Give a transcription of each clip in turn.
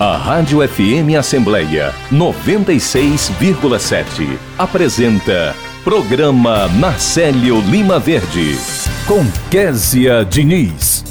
A Rádio FM Assembleia 96,7 apresenta Programa Marcelo Lima Verde com Késia Diniz.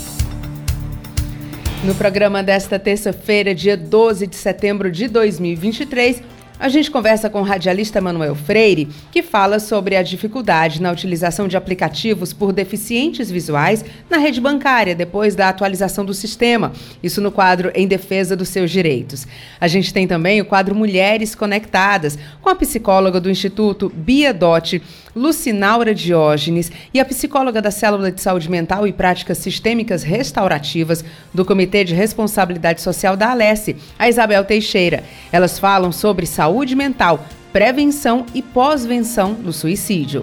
No programa desta terça-feira, dia 12 de setembro de 2023, a gente conversa com o radialista Manuel Freire, que fala sobre a dificuldade na utilização de aplicativos por deficientes visuais na rede bancária depois da atualização do sistema. Isso no quadro Em Defesa dos Seus Direitos. A gente tem também o quadro Mulheres Conectadas, com a psicóloga do Instituto Bia Dotti, Lucinaura Diógenes, e a psicóloga da Célula de Saúde Mental e Práticas Sistêmicas Restaurativas do Comitê de Responsabilidade Social da Alesse, a Isabel Teixeira. Elas falam sobre saúde mental, prevenção e pós-venção do suicídio.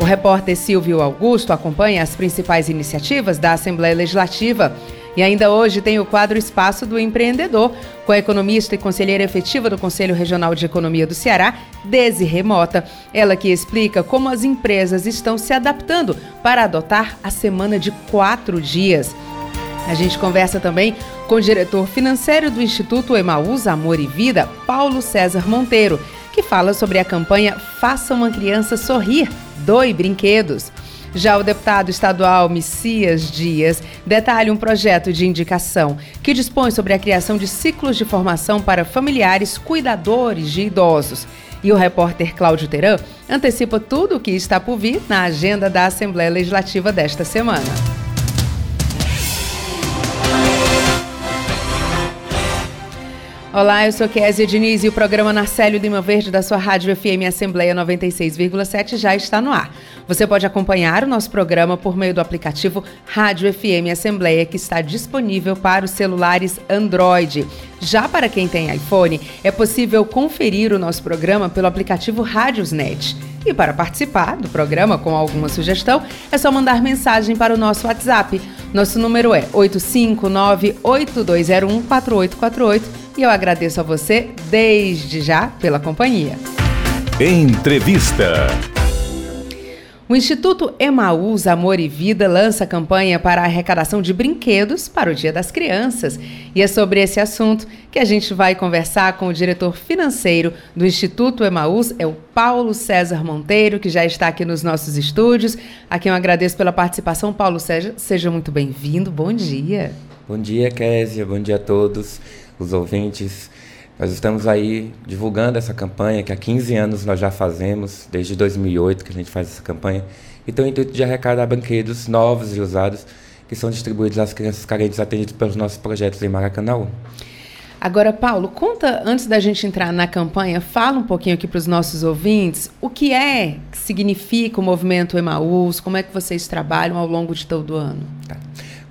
O repórter Silvio Augusto acompanha as principais iniciativas da Assembleia Legislativa. E ainda hoje tem o quadro Espaço do Empreendedor, com a economista e conselheira efetiva do Conselho Regional de Economia do Ceará, Desi Remota. Ela que explica como as empresas estão se adaptando para adotar a semana de quatro dias. A gente conversa também com o diretor financeiro do Instituto Emaús Amor e Vida, Paulo César Monteiro, que fala sobre a campanha Faça uma Criança Sorrir, doe brinquedos. Já o deputado estadual Messias Dias detalha um projeto de indicação que dispõe sobre a criação de ciclos de formação para familiares cuidadores de idosos. E o repórter Cláudio Teran antecipa tudo o que está por vir na agenda da Assembleia Legislativa desta semana. Olá, eu sou Kézia Diniz e o programa Narcélio Lima Verde da sua Rádio FM Assembleia 96,7 já está no ar. Você pode acompanhar o nosso programa por meio do aplicativo Rádio FM Assembleia, que está disponível para os celulares Android. Já para quem tem iPhone, é possível conferir o nosso programa pelo aplicativo Rádiosnet. E para participar do programa com alguma sugestão, é só mandar mensagem para o nosso WhatsApp. Nosso número é 859-8201-4848 e eu agradeço a você desde já pela companhia. Entrevista. O Instituto Emaús Amor e Vida lança campanha para a arrecadação de brinquedos para o Dia das Crianças. E é sobre esse assunto que a gente vai conversar com o diretor financeiro do Instituto Emaús, é o Paulo César Monteiro, que já está aqui nos nossos estúdios. A quem eu agradeço pela participação. Paulo César, seja muito bem-vindo. Bom dia. Bom dia, Késia. Bom dia a todos os ouvintes. Nós estamos aí divulgando essa campanha que há 15 anos nós já fazemos, desde 2008 que a gente faz essa campanha, e tem o intuito de arrecadar brinquedos novos e usados que são distribuídos às crianças carentes atendidas pelos nossos projetos em Maracanã. Agora, Paulo, conta, antes da gente entrar na campanha, fala um pouquinho aqui para os nossos ouvintes o que é, que significa o movimento Emaús, como é que vocês trabalham ao longo de todo o ano. Tá.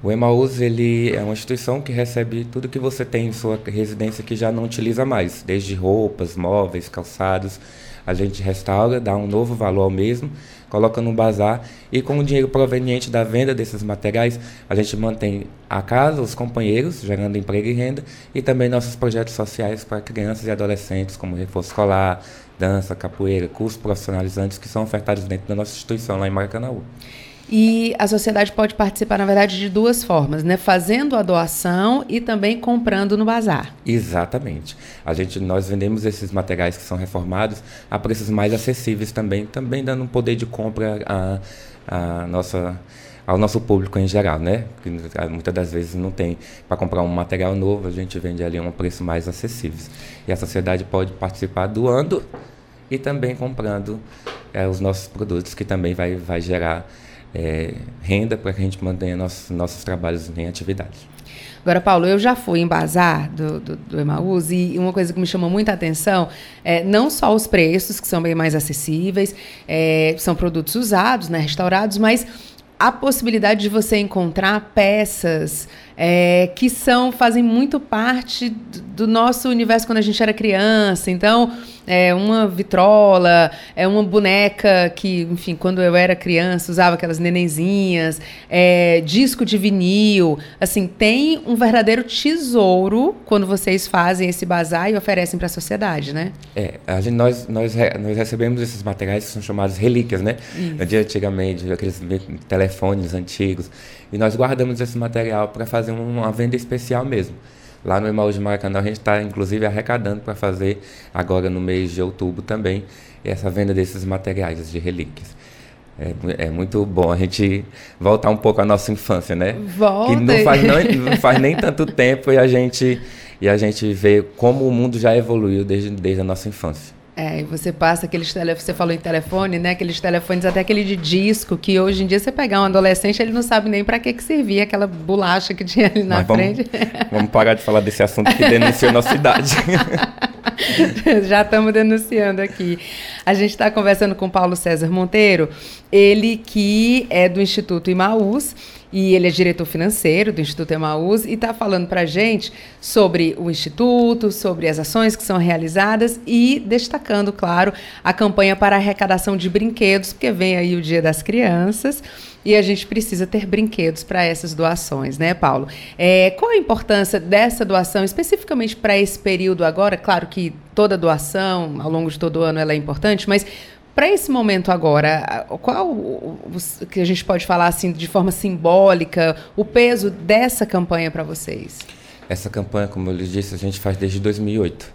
O Emaús ele é uma instituição que recebe tudo que você tem em sua residência que já não utiliza mais, desde roupas, móveis, calçados. A gente restaura, dá um novo valor ao mesmo, coloca no bazar e com o dinheiro proveniente da venda desses materiais, a gente mantém a casa, os companheiros, gerando emprego e renda, e também nossos projetos sociais para crianças e adolescentes, como reforço escolar, dança, capoeira, cursos profissionalizantes que são ofertados dentro da nossa instituição lá em Maracanã. E a sociedade pode participar, na verdade, de duas formas, né? Fazendo a doação e também comprando no bazar. Exatamente. A gente, nós vendemos esses materiais que são reformados a preços mais acessíveis também, também dando um poder de compra a, a nossa ao nosso público em geral, né? Que muitas das vezes não tem para comprar um material novo, a gente vende ali a um preço mais acessível. E a sociedade pode participar doando e também comprando é, os nossos produtos, que também vai, vai gerar é, renda para que a gente mantenha nossos, nossos trabalhos em atividade. Agora, Paulo, eu já fui em bazar do, do, do Emaús e uma coisa que me chamou muita atenção é não só os preços, que são bem mais acessíveis, é, são produtos usados, né, restaurados, mas a possibilidade de você encontrar peças é, que são fazem muito parte do nosso universo quando a gente era criança. Então, é uma vitrola, é uma boneca que, enfim, quando eu era criança usava aquelas nenenzinhas, é, disco de vinil. Assim, tem um verdadeiro tesouro quando vocês fazem esse bazar e oferecem para a sociedade, né? É, a gente, nós, nós, nós recebemos esses materiais que são chamados relíquias, né? De antigamente, aqueles telefones antigos. E nós guardamos esse material para fazer uma venda especial mesmo. Lá no Emaús de Maracanã a gente está inclusive arrecadando para fazer agora no mês de outubro também essa venda desses materiais de relíquias. É, é, muito bom a gente voltar um pouco à nossa infância, né? Volta. Que não faz, não, não faz nem tanto tempo e a gente e a gente vê como o mundo já evoluiu desde, desde a nossa infância. É, e você passa aqueles telefones, você falou em telefone, né? Aqueles telefones, até aquele de disco, que hoje em dia você pegar um adolescente, ele não sabe nem para que, que servia aquela bolacha que tinha ali na Mas frente. Vamos, vamos parar de falar desse assunto que denuncia a nossa idade. Já estamos denunciando aqui. A gente está conversando com Paulo César Monteiro, ele que é do Instituto Imaús e ele é diretor financeiro do Instituto Emaús e está falando para a gente sobre o Instituto, sobre as ações que são realizadas e destacando, claro, a campanha para arrecadação de brinquedos, porque vem aí o Dia das Crianças e a gente precisa ter brinquedos para essas doações, né, Paulo? É, qual a importância dessa doação, especificamente para esse período agora? Claro que toda doação, ao longo de todo o ano, ela é importante, mas para esse momento agora, qual o, que a gente pode falar assim de forma simbólica, o peso dessa campanha para vocês? Essa campanha, como eu lhe disse, a gente faz desde 2008.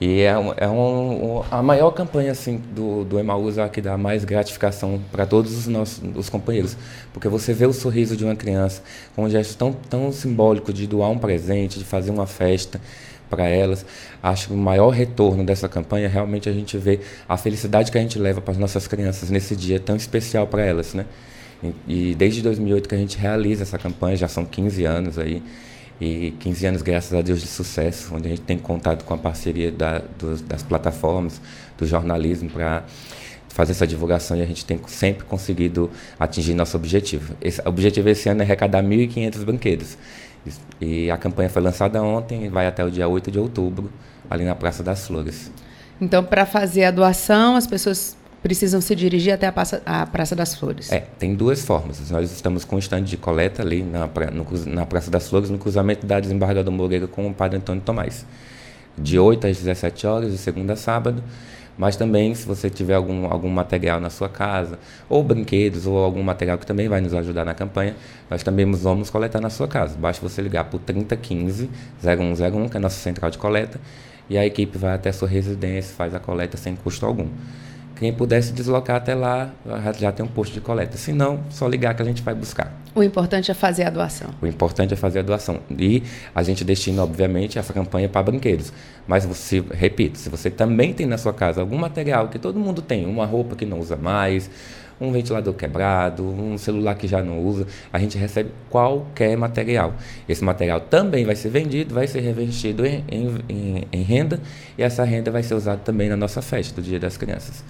E é, um, é um, a maior campanha assim, do, do Emaús é que dá mais gratificação para todos os nossos os companheiros. Porque você vê o sorriso de uma criança com um gesto tão, tão simbólico de doar um presente, de fazer uma festa para elas. Acho que o maior retorno dessa campanha realmente a gente vê a felicidade que a gente leva para as nossas crianças nesse dia tão especial para elas, né? E, e, desde 2008 que a gente realiza essa campanha, já são 15 anos aí, e 15 anos, graças a Deus, de sucesso, onde a gente tem contato com a parceria da, dos, das plataformas, do jornalismo, para fazer essa divulgação e a gente tem sempre conseguido atingir nosso objetivo. Esse o objetivo esse ano é arrecadar 1.500 brinquedos. E a campanha foi lançada ontem e vai até o dia 8 de outubro, ali na Praça das Flores. Então, para fazer a doação, as pessoas precisam se dirigir até a Praça, a Praça, das Flores. É, tem duas formas. Nós estamos com um de coleta ali na, no, na Praça das Flores, no cruzamento da Desembargador Moreira com o Padre Antônio Tomás. De 8 às 17 horas, de segunda a sábado. Mas também, se você tiver algum, algum material na sua casa, ou brinquedos, ou algum material que também vai nos ajudar na campanha, nós também vamos coletar na sua casa. Basta você ligar por 3015 0101, que é a nossa central de coleta, e a equipe vai até a sua residência, faz a coleta sem custo algum. Quem pudesse deslocar até lá, já tem um posto de coleta. Se não, só ligar que a gente vai buscar. O importante é fazer a doação. O importante é fazer a doação. E a gente destina, obviamente, essa campanha para brinquedos. Mas você, repito, se você também tem na sua casa algum material que todo mundo tem, uma roupa que não usa mais, um ventilador quebrado, um celular que já não usa, a gente recebe qualquer material. Esse material também vai ser vendido, vai ser revestido em, em, em renda e essa renda vai ser usada também na nossa festa do Dia das Crianças.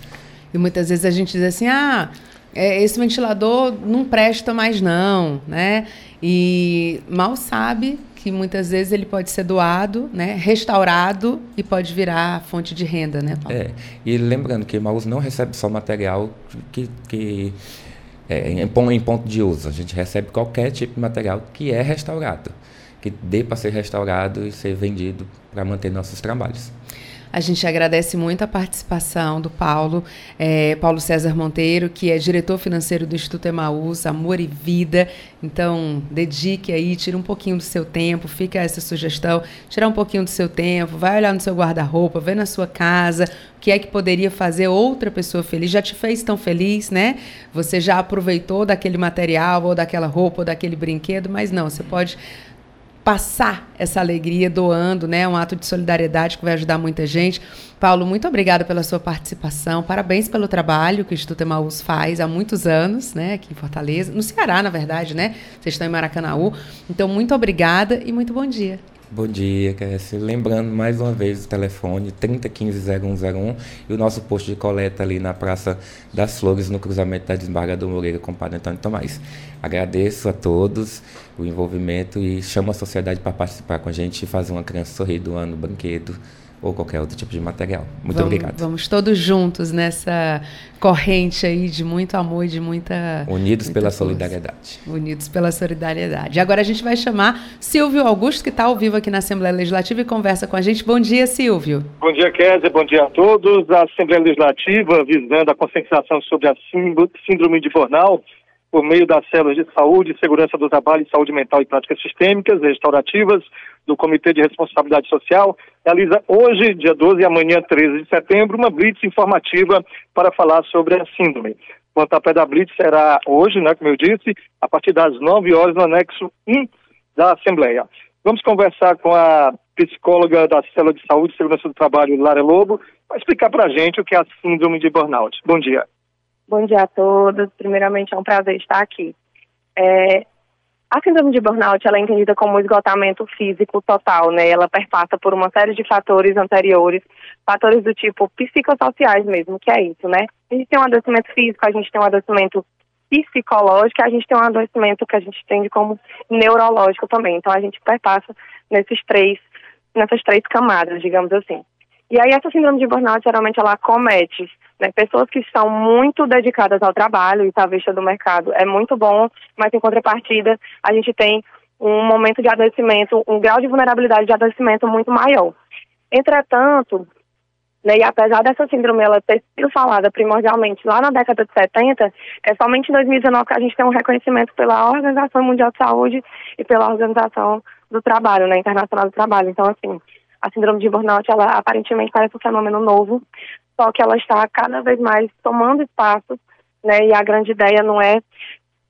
E muitas vezes a gente diz assim, ah, é, esse ventilador não presta mais não, né? E mal sabe que muitas vezes ele pode ser doado, né, restaurado e pode virar fonte de renda, né, Paulo? É, e lembrando que Maus não recebe só material que, que é, em, em ponto de uso, a gente recebe qualquer tipo de material que é restaurado, que dê para ser restaurado e ser vendido para manter nossos trabalhos. A gente agradece muito a participação do Paulo, é, Paulo César Monteiro, que é diretor financeiro do Instituto Emaús, Amor e Vida. Então, dedique aí, tira um pouquinho do seu tempo, fica essa sugestão, tirar um pouquinho do seu tempo, vai olhar no seu guarda-roupa, vê na sua casa o que é que poderia fazer outra pessoa feliz. Já te fez tão feliz, né? Você já aproveitou daquele material, ou daquela roupa, ou daquele brinquedo, mas não, você pode passar essa alegria doando, né? Um ato de solidariedade que vai ajudar muita gente. Paulo, muito obrigada pela sua participação. Parabéns pelo trabalho que o Instituto Emaús faz há muitos anos, né? Aqui em Fortaleza, no Ceará, na verdade, né? Vocês estão em Maracanaú. Então, muito obrigada e muito bom dia. Bom dia, Cassie. Lembrando mais uma vez o telefone 3015-0101 e o nosso posto de coleta ali na Praça das Flores, no cruzamento da Desembargador Moreira com o Padre Antônio Tomás. Agradeço a todos o envolvimento e chamo a sociedade para participar com a gente e fazer uma criança sorrir do ano brinquedo ou qualquer outro tipo de material. Muito vamos, obrigado. Vamos todos juntos nessa corrente aí de muito amor e de muita. Unidos muita pela força. solidariedade. Unidos pela solidariedade. Agora a gente vai chamar Silvio Augusto, que está ao vivo aqui na Assembleia Legislativa e conversa com a gente. Bom dia, Silvio. Bom dia, Kézia. Bom dia a todos. A Assembleia Legislativa, visando a conscientização sobre a síndrome de Bornal, por meio das células de saúde, segurança do trabalho, saúde mental e práticas sistêmicas restaurativas do Comitê de Responsabilidade Social, realiza hoje, dia 12 e amanhã, 13 de setembro, uma blitz informativa para falar sobre a síndrome. O pontapé da blitz será hoje, né, como eu disse, a partir das 9 horas no anexo 1 da Assembleia. Vamos conversar com a psicóloga da Célula de Saúde e Segurança do Trabalho, Lara Lobo, para explicar para a gente o que é a síndrome de burnout. Bom dia. Bom dia a todos. Primeiramente, é um prazer estar aqui. É, a síndrome de burnout ela é entendida como esgotamento físico total, né? Ela perpassa por uma série de fatores anteriores, fatores do tipo psicossociais mesmo, que é isso, né? A gente tem um adoecimento físico, a gente tem um adoecimento psicológico, a gente tem um adoecimento que a gente entende como neurológico também. Então a gente perpassa nesses três, nessas três camadas, digamos assim. E aí essa síndrome de burnout geralmente ela acomete né, pessoas que estão muito dedicadas ao trabalho e está à vista do mercado. É muito bom, mas em contrapartida a gente tem um momento de adoecimento, um grau de vulnerabilidade de adoecimento muito maior. Entretanto, né, e apesar dessa síndrome ela ter sido falada primordialmente lá na década de 70, é somente em 2019 que a gente tem um reconhecimento pela Organização Mundial de Saúde e pela Organização do Trabalho, né, Internacional do Trabalho. Então, assim, a síndrome de burnout, ela aparentemente parece um fenômeno novo, só que ela está cada vez mais tomando espaço, né? E a grande ideia não é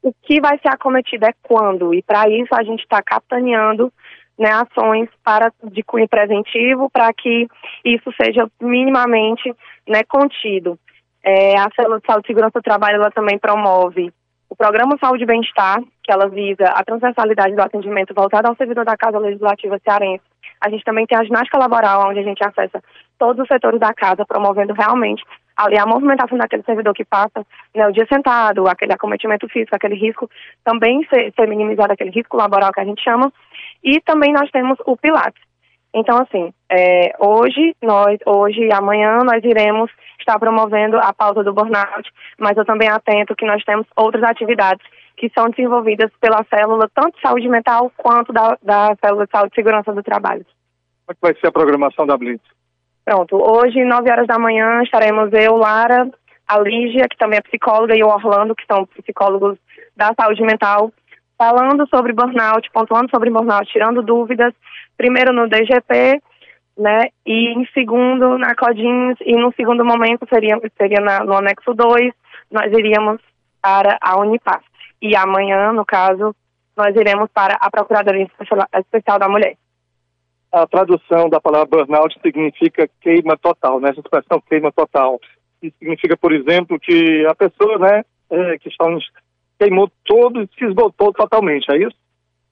o que vai ser acometido, é quando. E para isso a gente está capitaneando né, ações para de cunho preventivo para que isso seja minimamente né, contido. É, a Célula de Saúde e Segurança do Trabalho ela também promove o Programa Saúde e Bem-Estar, que ela visa a transversalidade do atendimento voltado ao servidor da Casa Legislativa Cearense. A gente também tem a ginástica laboral, onde a gente acessa todos os setores da casa, promovendo realmente ali a movimentação daquele servidor que passa né, o dia sentado, aquele acometimento físico, aquele risco, também ser, ser minimizado, aquele risco laboral que a gente chama. E também nós temos o Pilates. Então, assim, é, hoje, nós, hoje e amanhã nós iremos estar promovendo a pauta do burnout, mas eu também atento que nós temos outras atividades que são desenvolvidas pela célula, tanto de saúde mental quanto da, da célula de saúde e segurança do trabalho. Como é que vai ser a programação da Blitz? Pronto, hoje, 9 horas da manhã, estaremos eu, Lara, a Lígia, que também é psicóloga, e o Orlando, que são psicólogos da saúde mental, falando sobre burnout, pontuando sobre burnout, tirando dúvidas, primeiro no DGP, né, e em segundo na Codins, e no segundo momento seria, seria na, no anexo 2, nós iríamos para a Unipaz. E amanhã, no caso, nós iremos para a Procuradoria Especial da Mulher. A tradução da palavra burnout significa queima total, né? Essa expressão queima total. Isso significa, por exemplo, que a pessoa, né, é, que está queimou todo, se esgotou totalmente, é isso?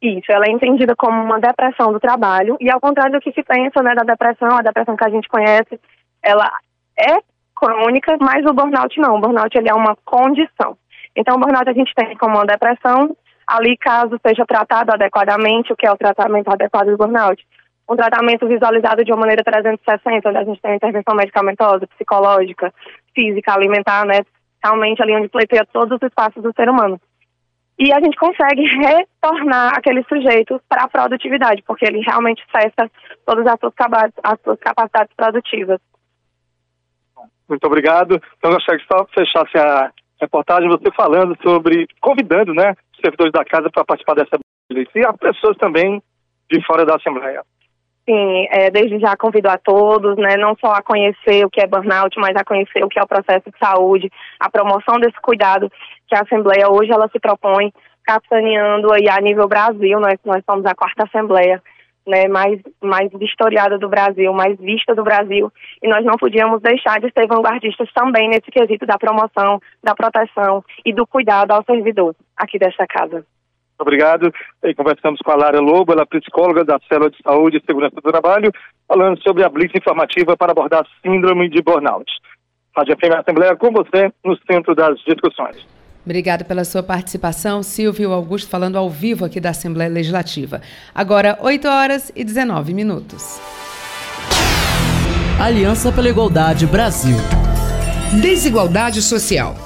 Isso, ela é entendida como uma depressão do trabalho, e ao contrário do que se pensa, né, da depressão, a depressão que a gente conhece, ela é crônica, mas o burnout não, o burnout ele é uma condição. Então, o burnout a gente tem como uma depressão, ali caso seja tratado adequadamente, o que é o tratamento adequado do burnout? Um tratamento visualizado de uma maneira 360, onde a gente tem intervenção medicamentosa, psicológica, física, alimentar, né, realmente ali onde pleiteia todos os espaços do ser humano. E a gente consegue retornar aquele sujeito para a produtividade, porque ele realmente cessa todas as suas, as suas capacidades produtivas. Muito obrigado. Então, eu gostaria que só fechasse a reportagem, você falando sobre, convidando né, os servidores da casa para participar dessa e as pessoas também de fora da Assembleia. Sim, é, desde já convido a todos, né, não só a conhecer o que é burnout, mas a conhecer o que é o processo de saúde, a promoção desse cuidado que a Assembleia hoje ela se propõe, capitaneando aí a nível Brasil, nós, nós somos a quarta Assembleia né, mais, mais vistoriada do Brasil, mais vista do Brasil, e nós não podíamos deixar de ser vanguardistas também nesse quesito da promoção, da proteção e do cuidado ao servidor aqui desta casa. Obrigado. E conversamos com a Lara Lobo, ela é psicóloga da Célula de Saúde e Segurança do Trabalho, falando sobre a blitz informativa para abordar a síndrome de burnout. Rádio FM Assembleia com você no centro das discussões. Obrigada pela sua participação, Silvio Augusto, falando ao vivo aqui da Assembleia Legislativa. Agora, 8 horas e 19 minutos. Aliança pela Igualdade Brasil. Desigualdade social.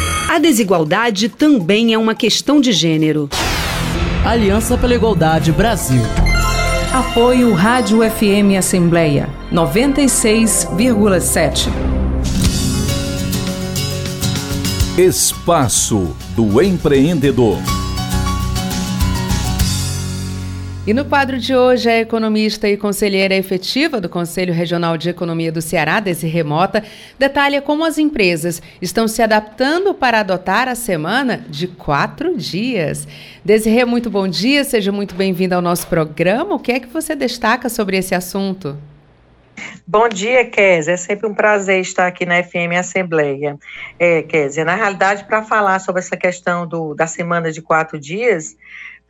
A desigualdade também é uma questão de gênero. Aliança pela Igualdade Brasil. Apoio Rádio FM Assembleia 96,7. Espaço do Empreendedor. E no quadro de hoje, a economista e conselheira efetiva do Conselho Regional de Economia do Ceará, desse remota, detalha como as empresas estão se adaptando para adotar a semana de quatro dias. Desirê, muito bom dia, seja muito bem-vinda ao nosso programa. O que é que você destaca sobre esse assunto? Bom dia, Kézia. É sempre um prazer estar aqui na FM Assembleia. É, Kézia, na realidade, para falar sobre essa questão do, da semana de quatro dias,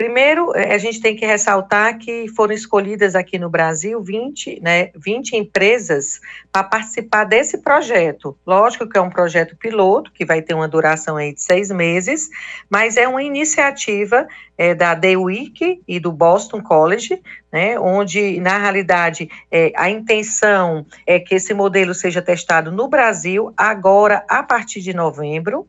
Primeiro, eh, a gente tem que ressaltar que foram escolhidas aqui no Brasil 20, né, 20 empresas para participar desse projeto. Lógico que é um projeto piloto, que vai ter uma duração aí de seis meses, mas é uma iniciativa é, da Week e do Boston College, né, onde, na realidade, é, a intenção é que esse modelo seja testado no Brasil agora, a partir de novembro.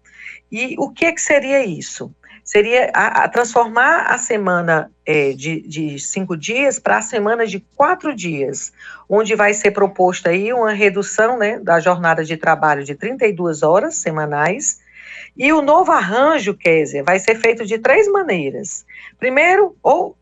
E o que, que seria isso? Seria a, a transformar a semana é, de, de, cinco dias para a semana de quatro dias, onde vai ser proposta aí uma redução né, da jornada de trabalho de 32 horas semanais. E o novo arranjo, Kézia, vai ser feito de três maneiras. Primeiro, ou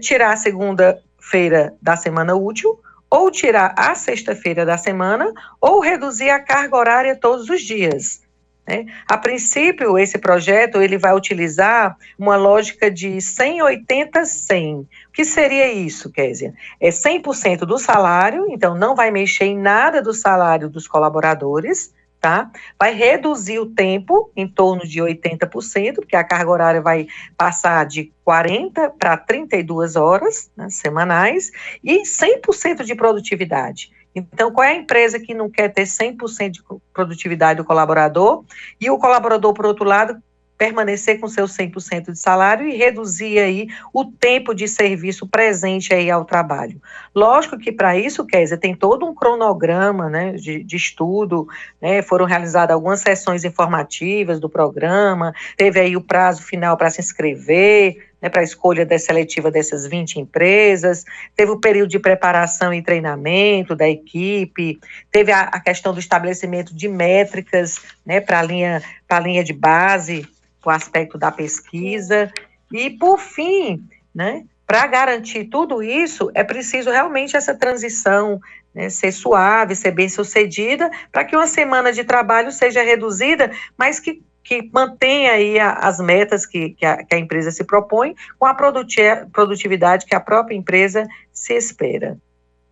tirar a segunda-feira da semana útil, ou tirar a sexta-feira da semana, ou reduzir a carga horária todos os dias. Né? A princípio, esse projeto ele vai utilizar uma lógica de 180-100. O que seria isso, Késia? É 100% do salário, então não vai mexer em nada do salário dos colaboradores, tá? Vai reduzir o tempo em torno de 80%, porque a carga horária vai passar de 40 para 32 horas né, semanais e 100% de produtividade. Então, qual é a empresa que não quer ter 100% de produtividade do colaborador e o colaborador, por outro lado, permanecer com seu 100% de salário e reduzir aí o tempo de serviço presente aí ao trabalho. Lógico que para isso, Kézia, tem todo um cronograma né, de, de estudo, né, foram realizadas algumas sessões informativas do programa, teve aí o prazo final para se inscrever, né, para a escolha da seletiva dessas 20 empresas, teve o período de preparação e treinamento da equipe, teve a, a questão do estabelecimento de métricas né, para a linha, linha de base o aspecto da pesquisa. E, por fim, né, para garantir tudo isso, é preciso realmente essa transição né, ser suave, ser bem sucedida, para que uma semana de trabalho seja reduzida, mas que, que mantenha aí a, as metas que, que a, que, a, empresa se propõe, com a produtividade que a própria empresa se espera.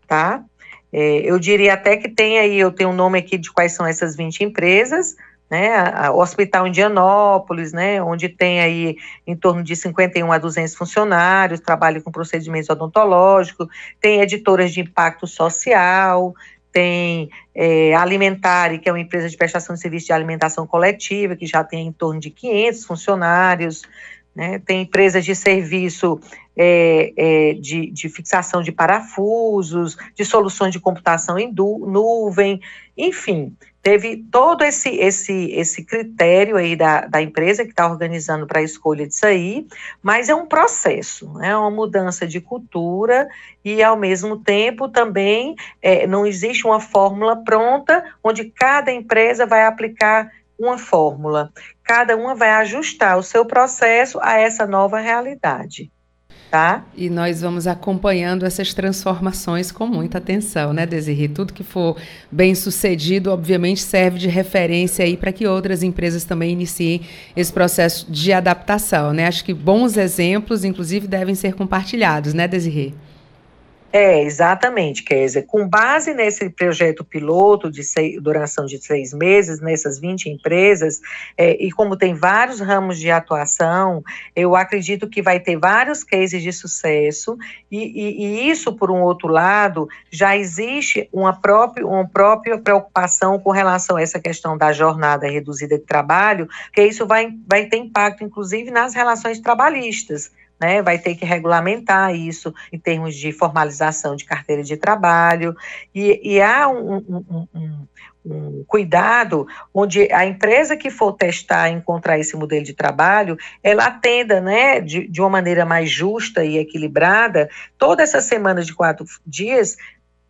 Tá? É, eu diria até que tem aí, eu tenho um nome aqui de quais são essas 20 empresas, né, o Hospital Indianópolis, né, onde tem aí em torno de 51 a 200 funcionários, trabalha com procedimentos odontológicos, tem editoras de impacto social, tem é, que é uma empresa de prestação de serviço de alimentação coletiva, que já tem em torno de 500 funcionários, né, tem empresas de serviço é, é, de, de, fixação de parafusos, de soluções de computação em nuvem, enfim, teve todo esse, esse, esse critério aí da, da empresa que está organizando para a escolha disso aí, mas é um processo, é uma mudança de cultura e, ao mesmo tempo, também é, não existe uma fórmula pronta onde cada empresa vai aplicar uma fórmula. Cada uma vai ajustar o seu processo a essa nova realidade tá? E nós vamos acompanhando essas transformações com muita atenção, né, Desirri? Tudo que for bem sucedido, obviamente, serve de referência aí para que outras empresas também iniciem esse processo de adaptação, né? Acho que bons exemplos, inclusive, devem ser compartilhados, né, Desirri? É, exatamente, Kézia. Com base nesse projeto piloto de seis, duração de seis meses, nessas 20 empresas, é, e como tem vários ramos de atuação, eu acredito que vai ter vários cases de sucesso, e, e, e isso, por um outro lado, já existe uma própria, uma própria preocupação com relação a essa questão da jornada reduzida de trabalho, que isso vai, vai ter impacto, inclusive, nas relações trabalhistas né, vai ter que regulamentar isso em termos de formalização de carteira de trabalho, e, e há um, um, um, um, cuidado onde a empresa que for testar encontrar esse modelo de trabalho, ela atenda né, de, de uma maneira mais justa e equilibrada, todas essas semanas de quatro dias,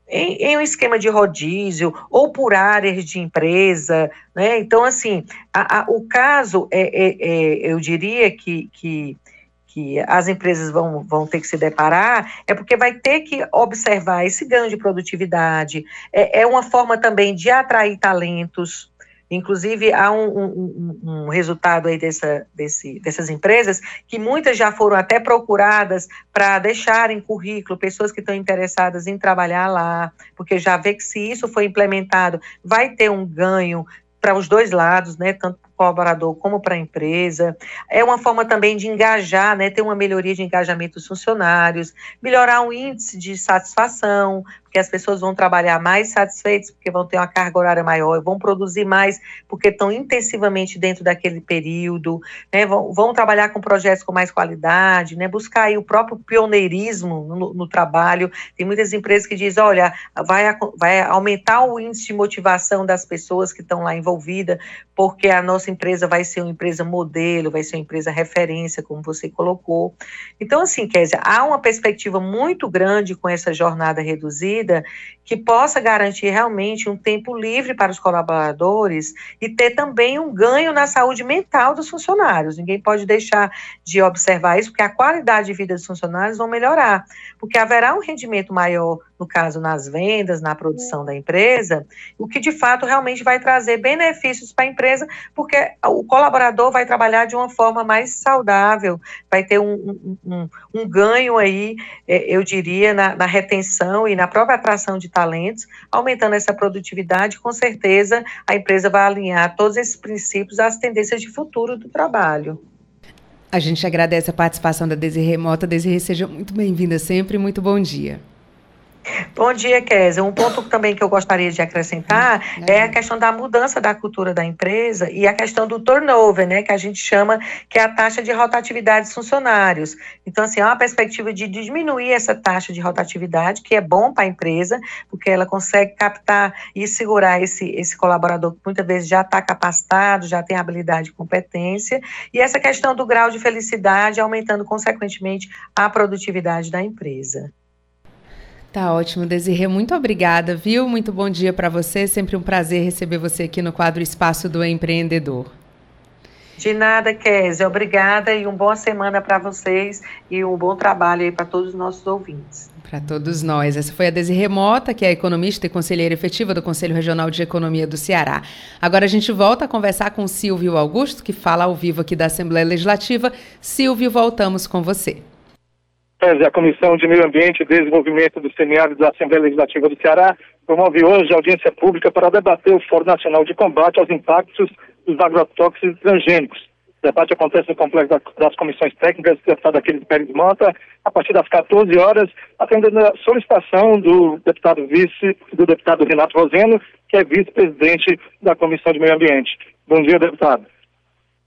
em, em, um esquema de rodízio ou por áreas de empresa, né? Então, assim, a, a, o caso é, é, é, eu diria que, que que as empresas vão, vão ter que se deparar, é porque vai ter que observar esse ganho de produtividade, é, é uma forma também de atrair talentos, Inclusive, há um, um, um, resultado aí dessa, desse, dessas empresas que muitas já foram até procuradas para deixarem currículo, pessoas que estão interessadas em trabalhar lá, porque já vê que se isso for implementado, vai ter um ganho para os dois lados, né, tanto colaborador como para a empresa. É uma forma também de engajar, né, ter uma melhoria de engajamento dos funcionários, melhorar o índice de satisfação, porque as pessoas vão trabalhar mais satisfeitas, porque vão ter uma carga horária maior, vão produzir mais, porque estão intensivamente dentro daquele período, né, vão, vão trabalhar com projetos com mais qualidade, né, buscar aí o próprio pioneirismo no, no trabalho. Tem muitas empresas que dizem, olha, vai, vai aumentar o índice de motivação das pessoas que estão lá envolvidas, porque a nossa empresa vai ser uma empresa modelo, vai ser uma empresa referência, como você colocou. Então, assim, Kézia, há uma perspectiva muito grande com essa jornada reduzida, vida que possa garantir realmente um tempo livre para os colaboradores e ter também um ganho na saúde mental dos funcionários. Ninguém pode deixar de observar isso, porque a qualidade de vida dos funcionários vão melhorar, porque haverá um rendimento maior, no caso, nas vendas, na produção da empresa, o que de fato realmente vai trazer benefícios para a empresa, porque o colaborador vai trabalhar de uma forma mais saudável, vai ter um, um, um, um ganho aí, é, eu diria, na, na retenção e na própria atração de talentos, aumentando essa produtividade, com certeza a empresa vai alinhar todos esses princípios às tendências de futuro do trabalho. A gente agradece a participação da Desirê Mota. Desirê, seja muito bem-vinda sempre. Muito bom dia. Bom dia, Kézia. Um ponto também que eu gostaria de acrescentar é a questão da mudança da cultura da empresa e a questão do turnover, né, que a gente chama que é a taxa de rotatividade dos funcionários. Então, assim, há uma perspectiva de diminuir essa taxa de rotatividade, que é bom para a empresa, porque ela consegue captar e segurar esse, esse colaborador que muitas vezes já está capacitado, já tem habilidade e competência, e essa questão do grau de felicidade aumentando, consequentemente, a produtividade da empresa. Tá ótimo, Desirê. Muito obrigada, viu? Muito bom dia para você. Sempre um prazer receber você aqui no quadro Espaço do Empreendedor. De nada, Kézia. Obrigada e uma boa semana para vocês e um bom trabalho aí para todos os nossos ouvintes. Para todos nós. Essa foi a Desirê Mota, que é economista e conselheira efetiva do Conselho Regional de Economia do Ceará. Agora a gente volta a conversar com Silvio Augusto, que fala ao vivo aqui da Assembleia Legislativa. Silvio, voltamos com você a Comissão de Meio Ambiente e Desenvolvimento do Semiárido da Assembleia Legislativa do Ceará promove hoje audiência pública para debater o Fórum Nacional de Combate aos Impactos dos Agrotóxicos Transgênicos. O debate acontece no complexo das comissões técnicas do deputado Aquiles Pérez Mota, a partir das 14 horas, atendendo a solicitação do deputado vice, do deputado Renato Roseno, que é vice-presidente da Comissão de Meio Ambiente. Bom dia, deputado.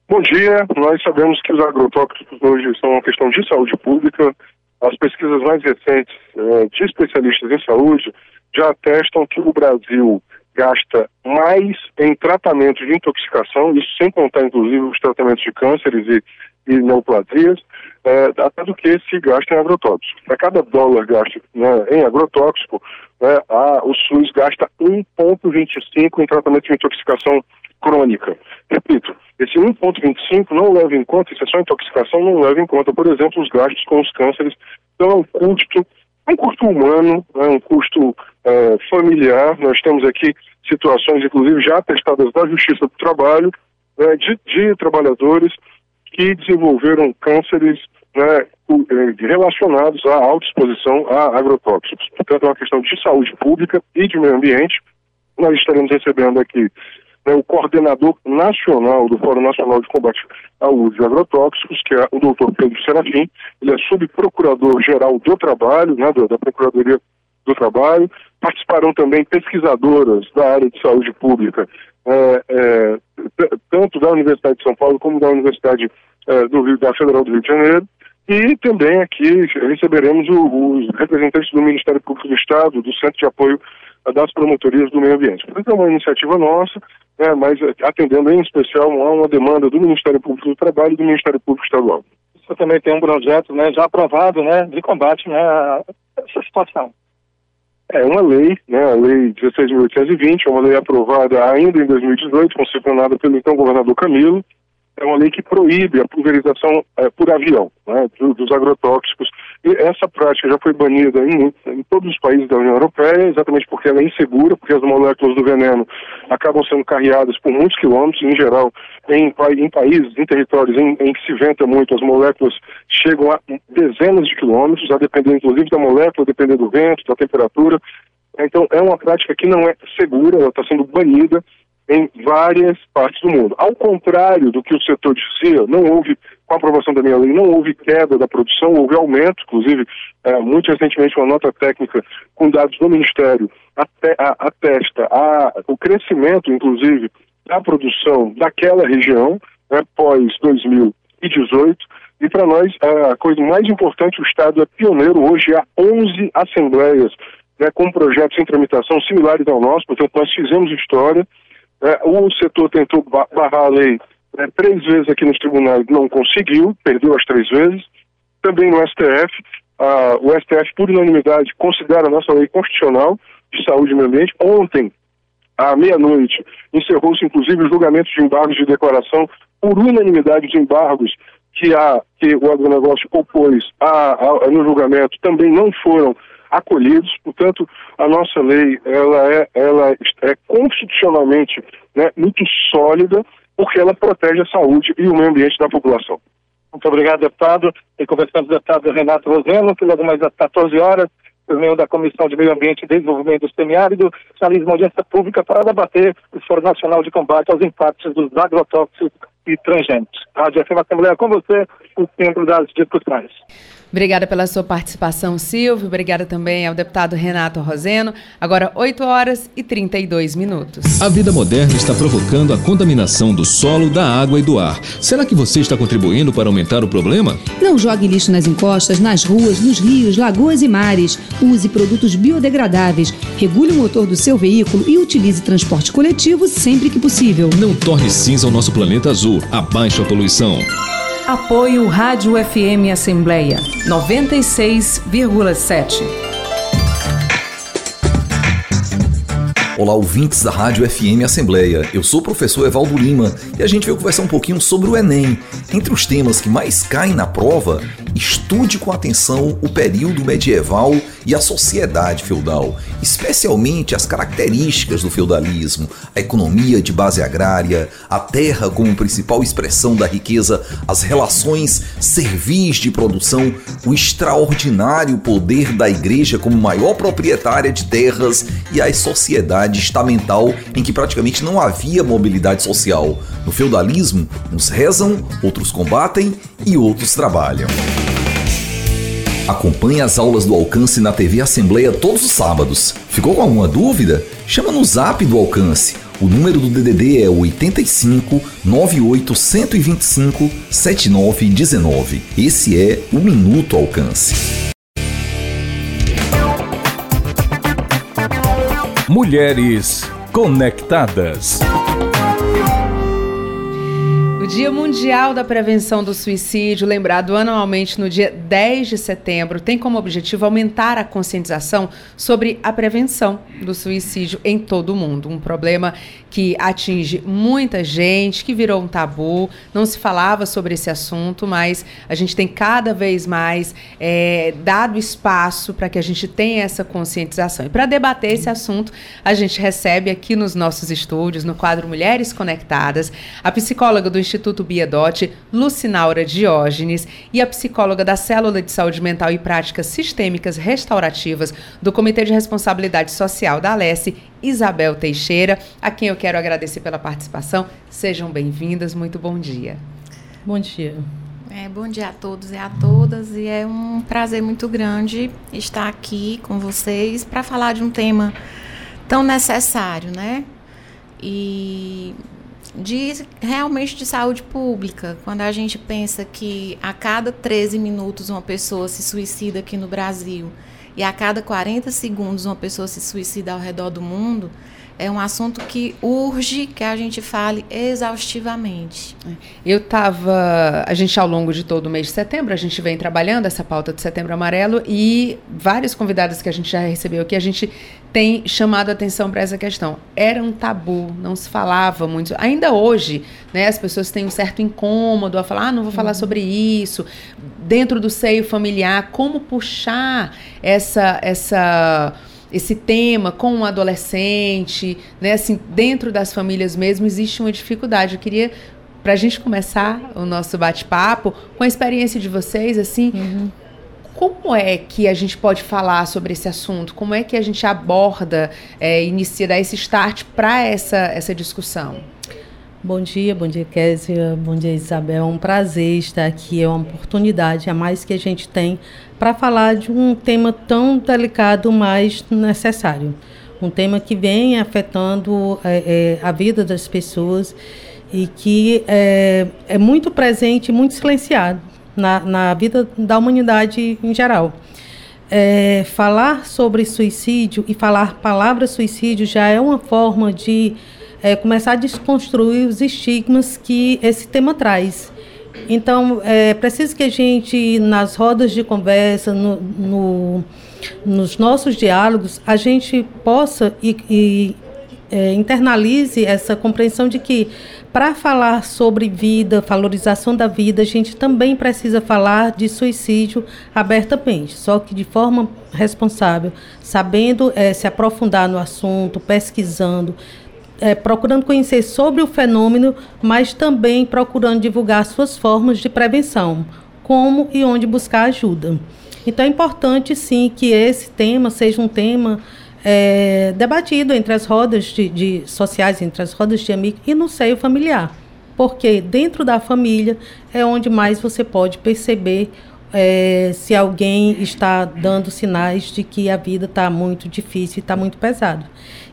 Bom dia. Nós sabemos que os agrotóxicos hoje são uma questão de saúde pública, as pesquisas mais recentes eh, de especialistas em saúde já atestam que o Brasil gasta mais em tratamentos de intoxicação, isso sem contar inclusive os tratamentos de cânceres e, e neoplasias, é, até do que se gasta em agrotóxicos. Para cada dólar gasto né, em agrotóxico, né, a, o SUS gasta 1,25 em tratamento de intoxicação crônica. Repito, esse 1,25 não leva em conta, isso é só intoxicação, não leva em conta, por exemplo, os gastos com os cânceres. Então é um custo, um custo humano, é um custo é, familiar. Nós temos aqui situações, inclusive, já atestadas da Justiça do Trabalho, né, de, de, trabalhadores que desenvolveram cânceres, né, relacionados à alta exposição a agrotóxicos. Portanto, é uma questão de saúde pública e de meio ambiente. Nós estaremos recebendo aqui né, o coordenador nacional do Fórum Nacional de Combate ao Uso de Agrotóxicos, que é o doutor Pedro Serafim. Ele é subprocurador-geral do Trabalho, né, da Procuradoria do Trabalho. Participarão também pesquisadoras da área de saúde pública, é, é, tanto da Universidade de São Paulo como da Universidade é, do Rio, da Federal do Rio de Janeiro. E também aqui receberemos o, os representantes do Ministério Público do Estado, do Centro de Apoio das Promotorias do Meio Ambiente. Portanto, é uma iniciativa nossa, né, mas atendendo em especial a uma demanda do Ministério Público do Trabalho e do Ministério Público Estadual. Você também tem um projeto né, já aprovado né, de combate né, a essa situação. É uma lei, né, a Lei 16.820, é uma lei aprovada ainda em 2018, concepcionada pelo então governador Camilo, é uma lei que proíbe a pulverização é, por avião né, do, dos agrotóxicos. E essa prática já foi banida em, em, todos os países da União Europeia, exatamente porque ela é insegura, porque as moléculas do veneno acabam sendo carreadas por muitos quilômetros, em geral, em, em países, em territórios em, em, que se venta muito, as moléculas chegam a dezenas de quilômetros, a depender inclusive da molécula, a depender do vento, da temperatura. Então, é uma prática que não é segura, ela está sendo banida em várias partes do mundo. Ao contrário do que o setor dizia, não houve, com a aprovação da minha lei, não houve queda da produção, houve aumento, inclusive, é, muito recentemente, uma nota técnica com dados do Ministério atesta a, o crescimento, inclusive, da produção daquela região, né, pós 2018. E para nós, a coisa mais importante, o Estado é pioneiro hoje, há 11 assembleias né, com projetos em tramitação similares ao nosso, portanto, nós fizemos história é, o setor tentou barrar a lei é, três vezes aqui nos tribunais, não conseguiu, perdeu as três vezes. Também no STF, a, o STF, por unanimidade, considera a nossa lei constitucional de saúde e meio ambiente. Ontem, à meia-noite, encerrou-se inclusive o julgamento de embargos de declaração por unanimidade de embargos que, a, que o agronegócio opôs a, a, no julgamento também não foram acolhidos. Portanto, a nossa lei ela é, ela é constitucionalmente né, muito sólida porque ela protege a saúde e o meio ambiente da população. Muito obrigado, deputado. E conversamos com o deputado Renato Roseno, que logo mais às 14 horas, por meio da Comissão de Meio Ambiente e Desenvolvimento Semiárido, realiza uma audiência pública para debater o Fórum Nacional de Combate aos Impactos dos Agrotóxicos e Transgênicos. Rádio FM Assembleia com você, o centro das discussões. Obrigada pela sua participação, Silvio. Obrigada também ao deputado Renato Roseno. Agora, 8 horas e 32 minutos. A vida moderna está provocando a contaminação do solo, da água e do ar. Será que você está contribuindo para aumentar o problema? Não jogue lixo nas encostas, nas ruas, nos rios, lagoas e mares. Use produtos biodegradáveis. Regule o motor do seu veículo e utilize transporte coletivo sempre que possível. Não torne cinza o nosso planeta azul. Abaixe a poluição. Apoio Rádio FM Assembleia 96,7. Olá, ouvintes da Rádio FM Assembleia. Eu sou o professor Evaldo Lima e a gente veio conversar um pouquinho sobre o Enem. Entre os temas que mais caem na prova, estude com atenção o período medieval e a sociedade feudal, especialmente as características do feudalismo, a economia de base agrária, a terra como principal expressão da riqueza, as relações servis de produção, o extraordinário poder da igreja como maior proprietária de terras e sociedades sociedade estamental em que praticamente não havia mobilidade social. No feudalismo, uns rezam, outros combatem e outros trabalham. Acompanhe as aulas do Alcance na TV Assembleia todos os sábados. Ficou com alguma dúvida? Chama no zap do Alcance. O número do DDD é 85 98 125 7919. Esse é o Minuto Alcance. Mulheres Conectadas. Dia Mundial da Prevenção do Suicídio, lembrado anualmente no dia 10 de setembro, tem como objetivo aumentar a conscientização sobre a prevenção do suicídio em todo o mundo. Um problema que atinge muita gente, que virou um tabu, não se falava sobre esse assunto, mas a gente tem cada vez mais é, dado espaço para que a gente tenha essa conscientização. E para debater esse assunto, a gente recebe aqui nos nossos estúdios, no quadro Mulheres Conectadas, a psicóloga do Instituto Instituto Biedote, Lucinaura Diógenes, e a psicóloga da Célula de Saúde Mental e Práticas Sistêmicas Restaurativas do Comitê de Responsabilidade Social da Alesse, Isabel Teixeira, a quem eu quero agradecer pela participação. Sejam bem-vindas, muito bom dia. Bom dia. É, bom dia a todos e a todas, e é um prazer muito grande estar aqui com vocês para falar de um tema tão necessário, né? E de realmente de saúde pública. Quando a gente pensa que a cada 13 minutos uma pessoa se suicida aqui no Brasil e a cada 40 segundos uma pessoa se suicida ao redor do mundo, é um assunto que urge que a gente fale exaustivamente. Eu estava, a gente ao longo de todo o mês de setembro, a gente vem trabalhando essa pauta de Setembro Amarelo e vários convidados que a gente já recebeu aqui, a gente tem chamado a atenção para essa questão. Era um tabu, não se falava muito. Ainda hoje, né, as pessoas têm um certo incômodo a falar, ah, não vou falar uhum. sobre isso. Dentro do seio familiar, como puxar essa essa esse tema com um adolescente, né? Assim, dentro das famílias mesmo existe uma dificuldade. Eu queria para a gente começar o nosso bate-papo com a experiência de vocês, assim, uhum. como é que a gente pode falar sobre esse assunto? Como é que a gente aborda, é, inicia, dar esse start para essa, essa discussão? Bom dia, bom dia, Késia, bom dia, Isabel. É um prazer estar aqui, é uma oportunidade a mais que a gente tem para falar de um tema tão delicado, mas necessário. Um tema que vem afetando é, é, a vida das pessoas e que é, é muito presente, muito silenciado na, na vida da humanidade em geral. É, falar sobre suicídio e falar palavra suicídio já é uma forma de é, começar a desconstruir os estigmas que esse tema traz. Então, é preciso que a gente, nas rodas de conversa, no, no nos nossos diálogos, a gente possa e, e é, internalize essa compreensão de que para falar sobre vida, valorização da vida, a gente também precisa falar de suicídio abertamente, só que de forma responsável, sabendo é, se aprofundar no assunto, pesquisando, é, procurando conhecer sobre o fenômeno, mas também procurando divulgar suas formas de prevenção, como e onde buscar ajuda. Então é importante sim que esse tema seja um tema é, debatido entre as rodas de, de, sociais, entre as rodas de amigos e no seio familiar, porque dentro da família é onde mais você pode perceber é, se alguém está dando sinais de que a vida está muito difícil e está muito pesado.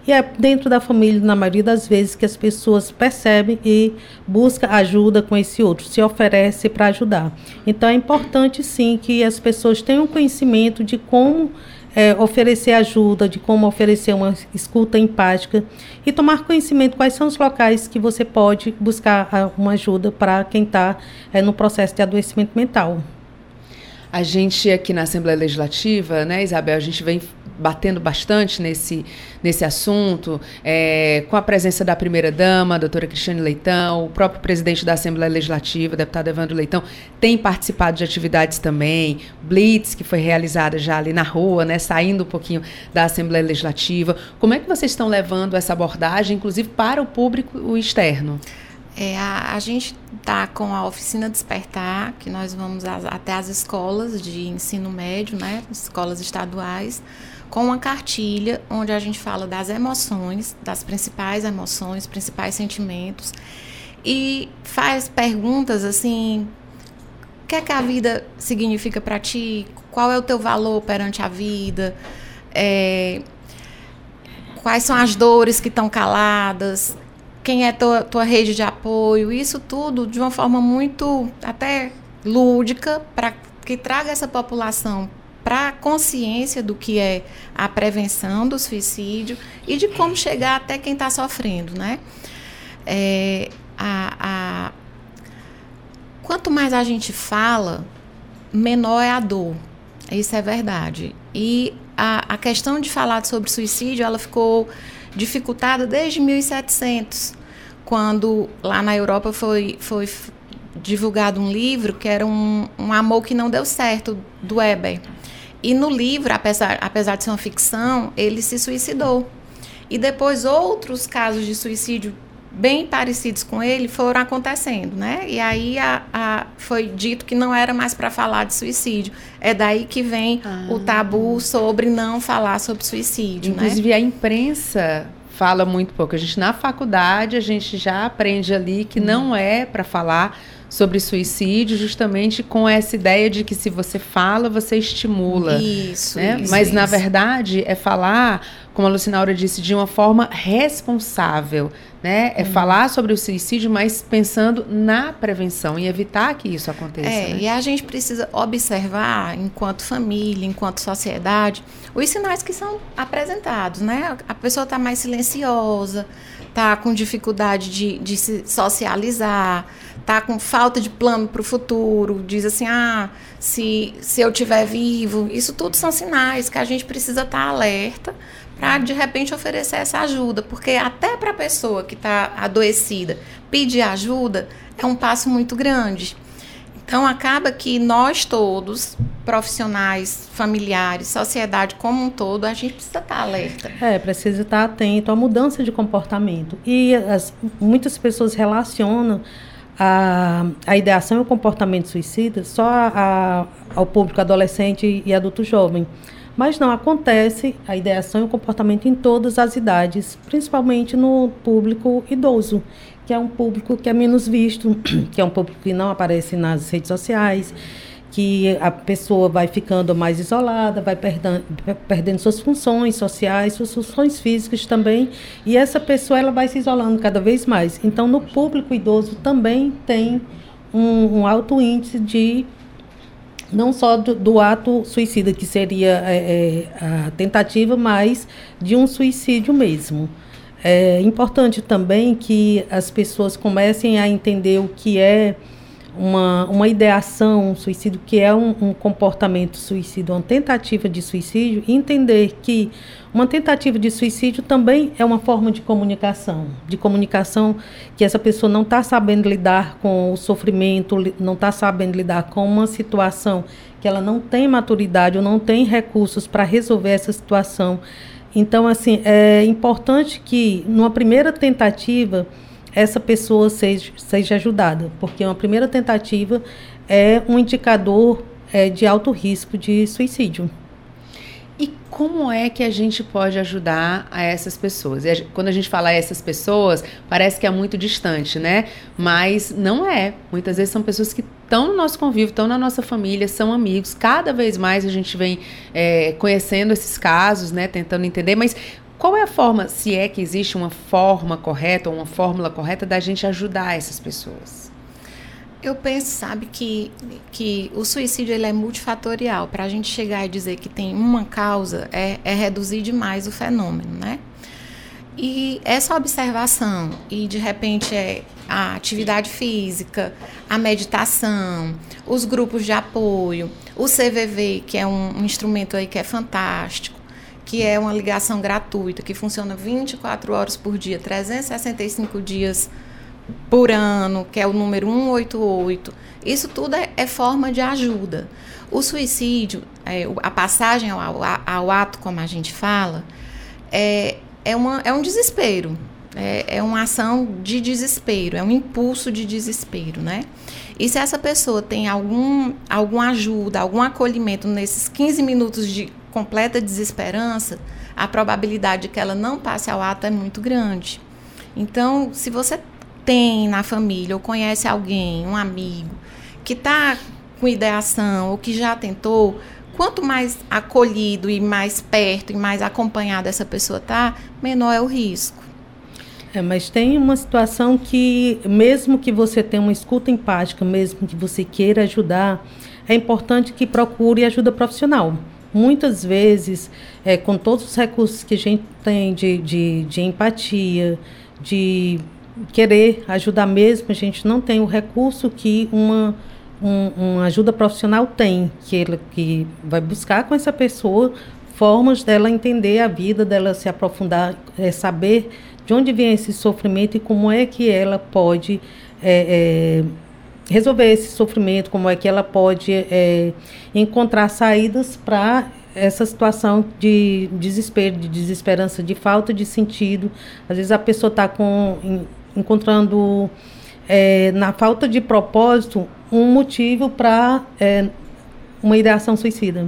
E é dentro da família, na maioria das vezes, que as pessoas percebem e buscam ajuda com esse outro, se oferece para ajudar. Então é importante sim que as pessoas tenham conhecimento de como é, oferecer ajuda, de como oferecer uma escuta empática e tomar conhecimento quais são os locais que você pode buscar ah, uma ajuda para quem está é, no processo de adoecimento mental. A gente aqui na Assembleia Legislativa, né, Isabel, a gente vem batendo bastante nesse, nesse assunto, é, com a presença da primeira-dama, a doutora Cristiane Leitão, o próprio presidente da Assembleia Legislativa, deputado Evandro Leitão, tem participado de atividades também, Blitz, que foi realizada já ali na rua, né, saindo um pouquinho da Assembleia Legislativa. Como é que vocês estão levando essa abordagem, inclusive para o público externo? É, a, a, gente está com a oficina Despertar, que nós vamos até as escolas de ensino médio, né, escolas estaduais, com uma cartilha onde a gente fala das emoções, das principais emoções, principais sentimentos, e faz perguntas assim: o que é que a vida significa para ti? Qual é o teu valor perante a vida? É, quais são as dores que estão caladas? Quem é tua, tua rede de apoio, isso tudo de uma forma muito até lúdica para que traga essa população para a consciência do que é a prevenção do suicídio e de como chegar até quem está sofrendo, né? É, a, a, quanto mais a gente fala, menor é a dor. Isso é verdade. E a, a questão de falar sobre suicídio, ela ficou dificultada desde 1700 quando lá na Europa foi, foi divulgado um livro que era um, um amor que não deu certo, do Weber. E no livro, apesar, apesar de ser uma ficção, ele se suicidou. E depois outros casos de suicídio bem parecidos com ele foram acontecendo, né? E aí a, a foi dito que não era mais para falar de suicídio. É daí que vem ah. o tabu sobre não falar sobre suicídio, né? Inclusive né? a imprensa fala muito pouco. A gente na faculdade a gente já aprende ali que hum. não é para falar sobre suicídio, justamente com essa ideia de que se você fala, você estimula. Isso. Né? isso Mas, isso. na verdade, é falar, como a Lucinaura disse, de uma forma responsável. Né? É hum. falar sobre o suicídio, mas pensando na prevenção e evitar que isso aconteça. É, né? e a gente precisa observar, enquanto família, enquanto sociedade, os sinais que são apresentados, né? A pessoa está mais silenciosa, está com dificuldade de, de se socializar, está com falta de plano para o futuro, diz assim, ah, se, se eu estiver vivo, isso tudo são sinais que a gente precisa estar tá alerta para de repente oferecer essa ajuda, porque até para a pessoa que está adoecida pedir ajuda é um passo muito grande. Então acaba que nós todos, profissionais, familiares, sociedade como um todo, a gente precisa estar alerta. É, precisa estar atento à mudança de comportamento. E as, muitas pessoas relacionam a, a ideação e o comportamento suicida só a, a, ao público adolescente e adulto jovem. Mas não acontece a ideação e o comportamento em todas as idades, principalmente no público idoso, que é um público que é menos visto, que é um público que não aparece nas redes sociais, que a pessoa vai ficando mais isolada, vai perdendo, perdendo suas funções sociais, suas funções físicas também, e essa pessoa ela vai se isolando cada vez mais. Então, no público idoso também tem um, um alto índice de não só do, do, ato suicida, que seria é, é, a tentativa, mas de um suicídio mesmo. É importante também que as pessoas comecem a entender o que é uma, uma ideação, um suicídio, que é um, um comportamento suicídio, uma tentativa de suicídio, e entender que uma tentativa de suicídio também é uma forma de comunicação, de comunicação que essa pessoa não está sabendo lidar com o sofrimento, não está sabendo lidar com uma situação que ela não tem maturidade ou não tem recursos para resolver essa situação. Então, assim, é importante que, numa primeira tentativa, essa pessoa seja, seja ajudada, porque uma primeira tentativa é um indicador é, de alto risco de suicídio. E como é que a gente pode ajudar a essas pessoas? E quando a gente fala a essas pessoas, parece que é muito distante, né? Mas não é. Muitas vezes são pessoas que estão no nosso convívio, estão na nossa família, são amigos. Cada vez mais a gente vem é, conhecendo esses casos, né? Tentando entender. Mas qual é a forma, se é que existe uma forma correta ou uma fórmula correta da gente ajudar essas pessoas? Eu penso, sabe, que, que o suicídio ele é multifatorial. Para a gente chegar e dizer que tem uma causa, é, é reduzir demais o fenômeno, né? E essa observação, e de repente é a atividade física, a meditação, os grupos de apoio, o CVV, que é um, um instrumento aí que é fantástico, que é uma ligação gratuita, que funciona 24 horas por dia, 365 dias por ano, que é o número 188. Isso tudo é, é forma de ajuda. O suicídio, é, a passagem ao, ao, ato, como a gente fala, é, é, uma, é um desespero. É, é uma ação de desespero, é um impulso de desespero, né? E se essa pessoa tem algum, alguma ajuda, algum acolhimento nesses 15 minutos de completa desesperança, a probabilidade de que ela não passe ao ato é muito grande. Então, se você tem na família ou conhece alguém, um amigo, que está com ideação ou que já tentou, quanto mais acolhido e mais perto e mais acompanhado essa pessoa está, menor é o risco. É, mas tem uma situação que, mesmo que você tenha uma escuta empática, mesmo que você queira ajudar, é importante que procure ajuda profissional. Muitas vezes, é, com todos os recursos que a gente tem de, de, de empatia, de querer ajudar mesmo, a gente não tem o recurso que uma, um, uma ajuda profissional tem, que, ele, que vai buscar com essa pessoa formas dela entender a vida, dela se aprofundar, é, saber de onde vem esse sofrimento e como é que ela pode é, é, resolver esse sofrimento, como é que ela pode é, encontrar saídas para essa situação de desespero, de desesperança, de falta de sentido. Às vezes a pessoa está encontrando é, na falta de propósito um motivo para é, uma ideação suicida.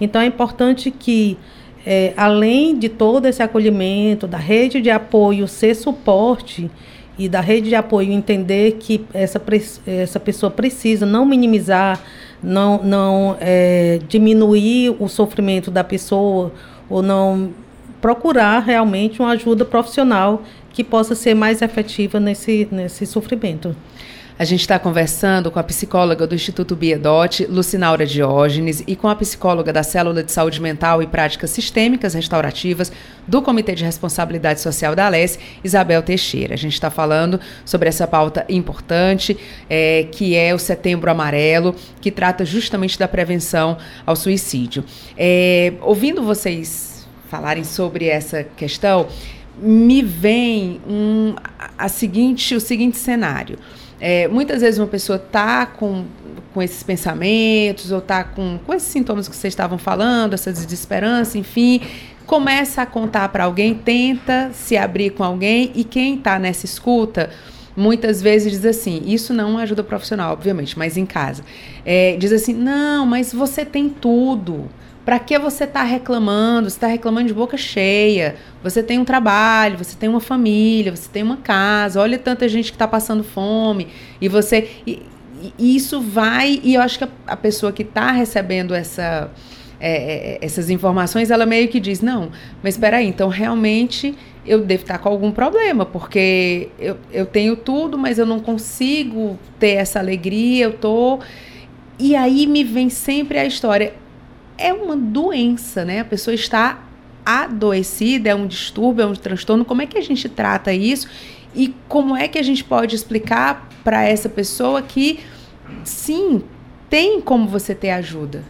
Então é importante que, é, além de todo esse acolhimento, da rede de apoio ser suporte e da rede de apoio entender que essa, essa pessoa precisa não minimizar, não, não é, diminuir o sofrimento da pessoa ou não procurar realmente uma ajuda profissional que possa ser mais efetiva nesse, nesse sofrimento. A gente está conversando com a psicóloga do Instituto Biedote, Lucinaura Diógenes, e com a psicóloga da Célula de Saúde Mental e Práticas Sistêmicas Restaurativas do Comitê de Responsabilidade Social da Alesse, Isabel Teixeira. A gente está falando sobre essa pauta importante, é, que é o Setembro Amarelo, que trata justamente da prevenção ao suicídio. É, ouvindo vocês falarem sobre essa questão, me vem um, a seguinte, o seguinte cenário. É, muitas vezes uma pessoa está com, com esses pensamentos ou está com, com esses sintomas que vocês estavam falando, essa desesperança, enfim, começa a contar para alguém, tenta se abrir com alguém e quem está nessa escuta muitas vezes diz assim: isso não ajuda profissional, obviamente, mas em casa. É, diz assim: não, mas você tem tudo. Para que você está reclamando? Você está reclamando de boca cheia. Você tem um trabalho, você tem uma família, você tem uma casa. Olha tanta gente que está passando fome. E você. E, e isso vai. E eu acho que a, a pessoa que está recebendo essa, é, é, essas informações, ela meio que diz: não, mas espera aí, então realmente eu devo estar com algum problema, porque eu, eu tenho tudo, mas eu não consigo ter essa alegria, eu tô. E aí me vem sempre a história é uma doença, né? A pessoa está adoecida, é um distúrbio, é um transtorno. Como é que a gente trata isso? E como é que a gente pode explicar para essa pessoa que sim, tem como você ter ajuda?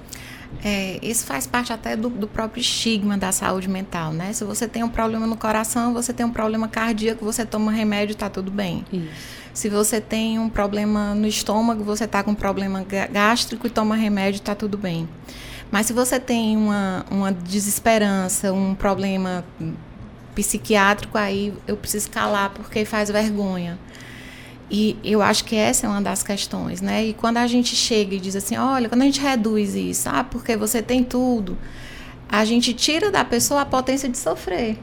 É, isso faz parte até do, do, próprio estigma da saúde mental, né? Se você tem um problema no coração, você tem um problema cardíaco, você toma remédio, está tudo bem. Isso. Se você tem um problema no estômago, você está com um problema gástrico e toma remédio, está tudo bem. Mas se você tem uma, uma desesperança, um problema psiquiátrico, aí eu preciso calar porque faz vergonha. E eu acho que essa é uma das questões, né? E quando a gente chega e diz assim, olha, quando a gente reduz isso, ah, porque você tem tudo, a gente tira da pessoa a potência de sofrer.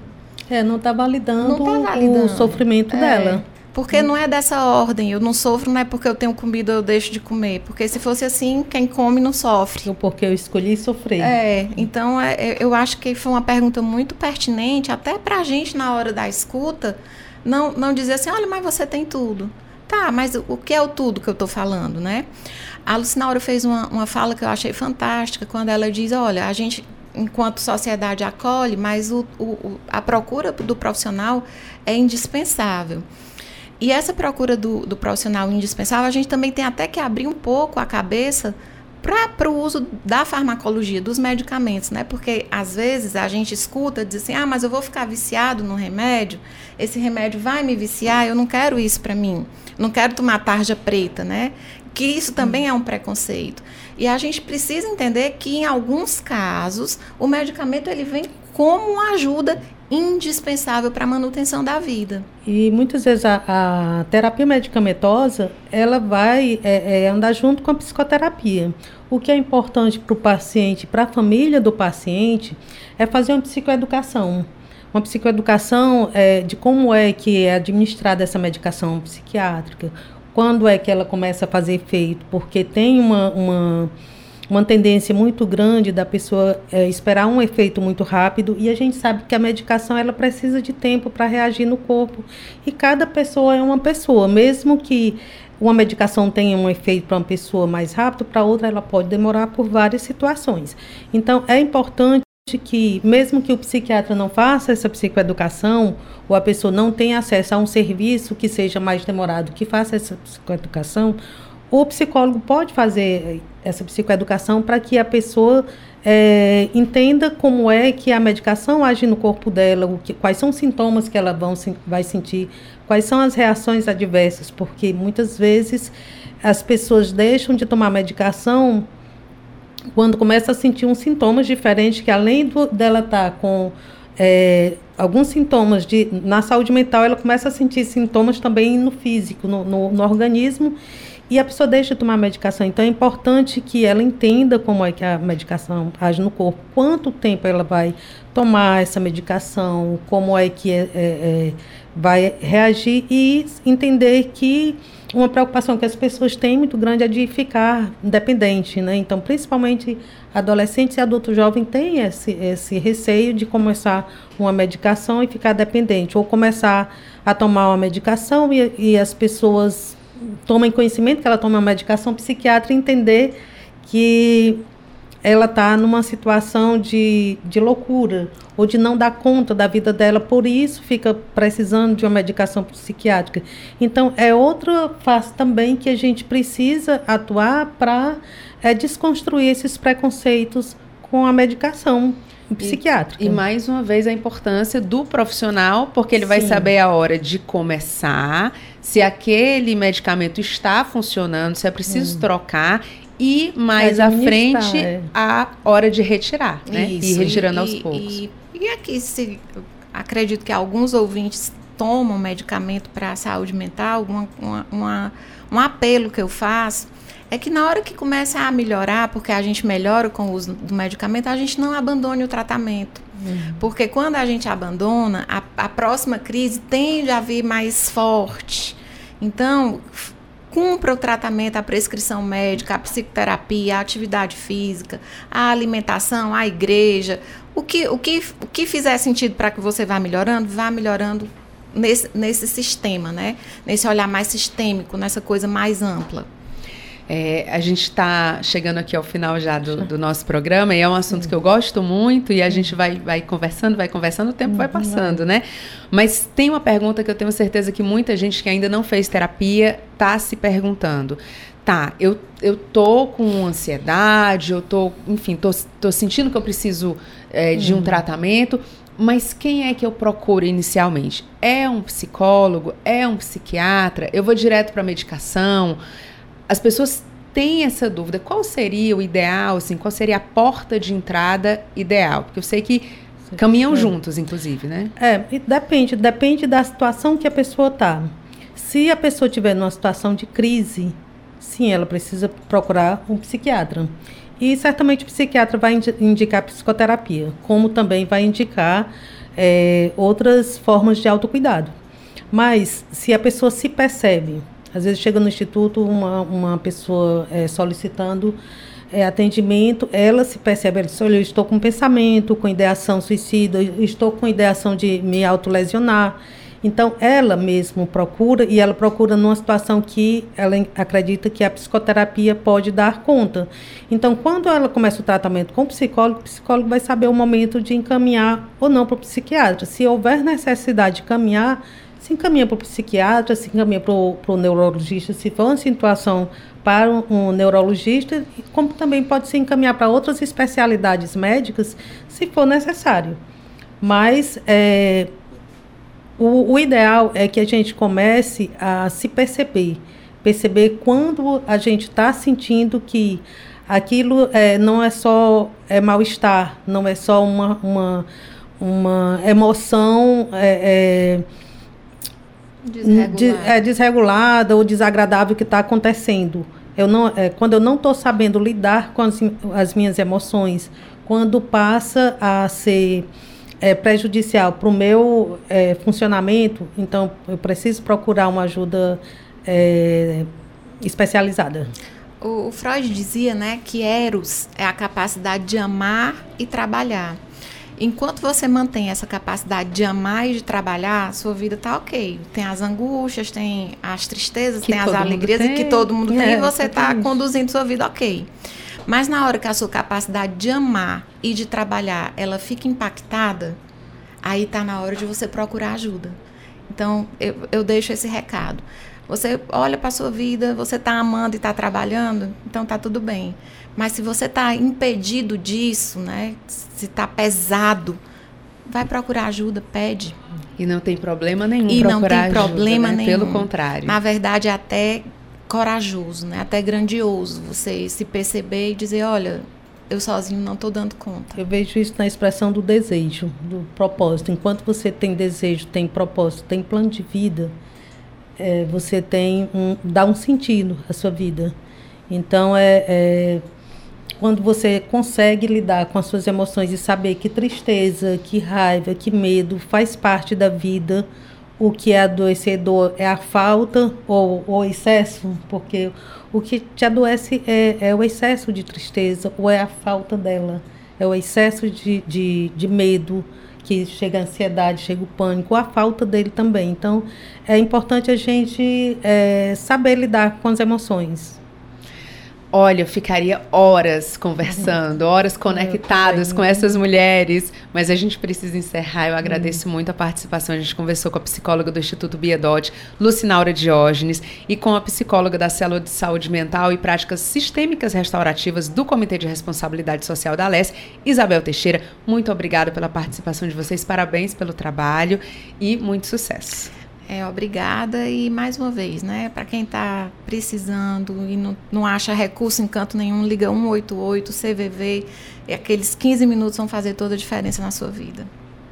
É, não está validando, não tá validando, o sofrimento é. dela. Porque não é dessa ordem. Eu não sofro não é porque eu tenho comida eu deixo de comer. Porque se fosse assim, quem come não sofre. Ou porque eu escolhi sofrer. É, então é, é eu acho que foi uma pergunta muito pertinente, até pra gente na hora da escuta, não, não dizer assim, olha, mas você tem tudo. Tá, mas o que é o tudo que eu estou falando, né? A Lucinaura fez uma, uma fala que eu achei fantástica, quando ela diz, olha, a gente enquanto sociedade acolhe, mas o, o, a procura do profissional é indispensável. E essa procura do, do profissional indispensável, a gente também tem até que abrir um pouco a cabeça para o uso da farmacologia, dos medicamentos, né? Porque às vezes a gente escuta, diz assim, ah, mas eu vou ficar viciado no remédio, esse remédio vai me viciar, eu não quero isso para mim, não quero tomar tarja preta, né? Que isso também é um preconceito. E a gente precisa entender que em alguns casos o medicamento ele vem como ajuda indispensável para a manutenção da vida. E muitas vezes a, a terapia medicamentosa ela vai é, é, andar junto com a psicoterapia. O que é importante para o paciente, para a família do paciente, é fazer uma psicoeducação. Uma psicoeducação é, de como é que é administrada essa medicação psiquiátrica, quando é que ela começa a fazer efeito, porque tem uma, uma uma tendência muito grande da pessoa é, esperar um efeito muito rápido e a gente sabe que a medicação ela precisa de tempo para reagir no corpo e cada pessoa é uma pessoa, mesmo que uma medicação tenha um efeito para uma pessoa mais rápido, para outra ela pode demorar por várias situações. Então é importante que, mesmo que o psiquiatra não faça essa psicoeducação, ou a pessoa não tenha acesso a um serviço que seja mais demorado, que faça essa psicoeducação, o psicólogo pode fazer essa psicoeducação para que a pessoa é, entenda como é que a medicação age no corpo dela, o que, quais são os sintomas que ela vão, vai sentir, quais são as reações adversas, porque muitas vezes as pessoas deixam de tomar medicação quando começa a sentir uns sintomas diferentes, que além do, dela estar tá com é, alguns sintomas de na saúde mental, ela começa a sentir sintomas também no físico, no, no, no organismo e a pessoa deixa de tomar medicação. Então é importante que ela entenda como é que a medicação age no corpo, quanto tempo ela vai tomar essa medicação, como é que é, é, é, vai reagir e entender que uma preocupação que as pessoas têm muito grande é de ficar dependente, né? Então, principalmente adolescentes e adultos jovens têm esse, esse receio de começar uma medicação e ficar dependente, ou começar a tomar uma medicação e, e as pessoas tomem conhecimento que ela toma uma medicação psiquiátrica entender que ela está numa situação de, de loucura ou de não dar conta da vida dela, por isso fica precisando de uma medicação psiquiátrica. Então, é outra face também que a gente precisa atuar para é, desconstruir esses preconceitos com a medicação psiquiátrica. E, e, mais uma vez a importância do profissional, porque ele Sim. vai saber a hora de começar, se aquele medicamento está funcionando, se é preciso hum. trocar e mais à frente é. a hora de retirar, né? Isso, e retirando e, aos poucos. E, e aqui se acredito que alguns ouvintes tomam medicamento para a saúde mental, uma, uma, uma, um apelo que eu faço é que na hora que começa a melhorar, porque a gente melhora com o uso do medicamento, a gente não abandone o tratamento. Uhum. Porque quando a gente abandona, a, a próxima crise tende a vir mais forte. Então, cumpra o tratamento, a prescrição médica, a psicoterapia, a atividade física, a alimentação, a igreja. O que, o que, o que fizer sentido para que você vá melhorando, vá melhorando nesse, nesse sistema, né? Nesse olhar mais sistêmico, nessa coisa mais ampla. É, a gente está chegando aqui ao final já do, do, nosso programa e é um assunto que eu gosto muito e a gente vai, vai conversando, vai conversando, o tempo vai uhum. passando, né? Mas tem uma pergunta que eu tenho certeza que muita gente que ainda não fez terapia está se perguntando. Tá, eu, eu tô com ansiedade, eu tô, enfim, tô, tô sentindo que eu preciso é, de um uhum. tratamento, mas quem é que eu procuro inicialmente? É um psicólogo? É um psiquiatra? Eu vou direto para medicação? As pessoas têm essa dúvida. Qual seria o ideal, assim, qual seria a porta de entrada ideal? Porque eu sei que caminham é. juntos, inclusive, né? É, depende, depende da situação que a pessoa está. Se a pessoa estiver numa situação de crise, sim, ela precisa procurar um psiquiatra. E certamente o psiquiatra vai indicar psicoterapia, como também vai indicar é, outras formas de autocuidado. Mas se a pessoa se percebe às vezes chega no instituto uma, uma pessoa é, solicitando é, atendimento, ela se percebe, ela diz, olha, eu estou com pensamento, com ideação suicida, estou com ideação de me autolesionar. Então, ela mesma procura, e ela procura numa situação que ela acredita que a psicoterapia pode dar conta. Então, quando ela começa o tratamento com o psicólogo, o psicólogo vai saber o momento de encaminhar ou não para o psiquiatra. Se houver necessidade de caminhar, se encaminha para o psiquiatra, se encaminha para o neurologista, se for uma situação para um, um, neurologista, como também pode se encaminhar para outras especialidades médicas, se for necessário. Mas é, o, o ideal é que a gente comece a se perceber, perceber quando a gente está sentindo que aquilo é, não é só é mal-estar, não é só uma, uma, uma emoção. É, é é, desregulada ou desagradável que está acontecendo. Eu não, é, quando eu não estou sabendo lidar com as, as, minhas emoções, quando passa a ser é, prejudicial para o meu é, funcionamento, então eu preciso procurar uma ajuda é, especializada. O, o Freud dizia né, que Eros é a capacidade de amar e trabalhar. Enquanto você mantém essa capacidade de amar e de trabalhar, sua vida tá ok. Tem as angústias, tem as tristezas, que tem as alegrias tem. que todo mundo tem, é, e você está conduzindo sua vida ok. Mas na hora que a sua capacidade de amar e de trabalhar, ela fica impactada, aí tá na hora de você procurar ajuda. Então, eu, eu deixo esse recado. Você olha para sua vida, você está amando e está trabalhando, então tá tudo bem. Mas se você está impedido disso, né? Se está pesado, vai procurar ajuda, pede. E não tem problema nenhum e procurar não tem ajuda, problema né? nenhum. Pelo contrário. Na verdade, é até corajoso, né? Até grandioso você se perceber e dizer, olha, eu sozinho não estou dando conta. Eu vejo isso na expressão do desejo, do propósito. Enquanto você tem desejo, tem propósito, tem plano de vida, é, você tem um, dá um sentido à sua vida. Então é, é quando você consegue lidar com as suas emoções e saber que tristeza, que raiva, que medo faz parte da vida, o que é adoecedor é a falta ou o excesso, porque o que te adoece é, é, o excesso de tristeza ou é a falta dela, é o excesso de, de, de medo, que chega a ansiedade, chega o pânico, a falta dele também. Então, é importante a gente é, saber lidar com as emoções. Olha, eu ficaria horas conversando, horas conectadas com essas mulheres, mas a gente precisa encerrar. Eu agradeço muito a participação. A gente conversou com a psicóloga do Instituto Biedot, Lucinaura Diógenes, e com a psicóloga da Célula de Saúde Mental e Práticas Sistêmicas Restaurativas do Comitê de Responsabilidade Social da LES, Isabel Teixeira. Muito obrigada pela participação de vocês, parabéns pelo trabalho e muito sucesso. É, obrigada e mais uma vez, né, para quem está precisando e não, não acha recurso em canto nenhum, liga 188, CVV, e aqueles 15 minutos vão fazer toda a diferença na sua vida.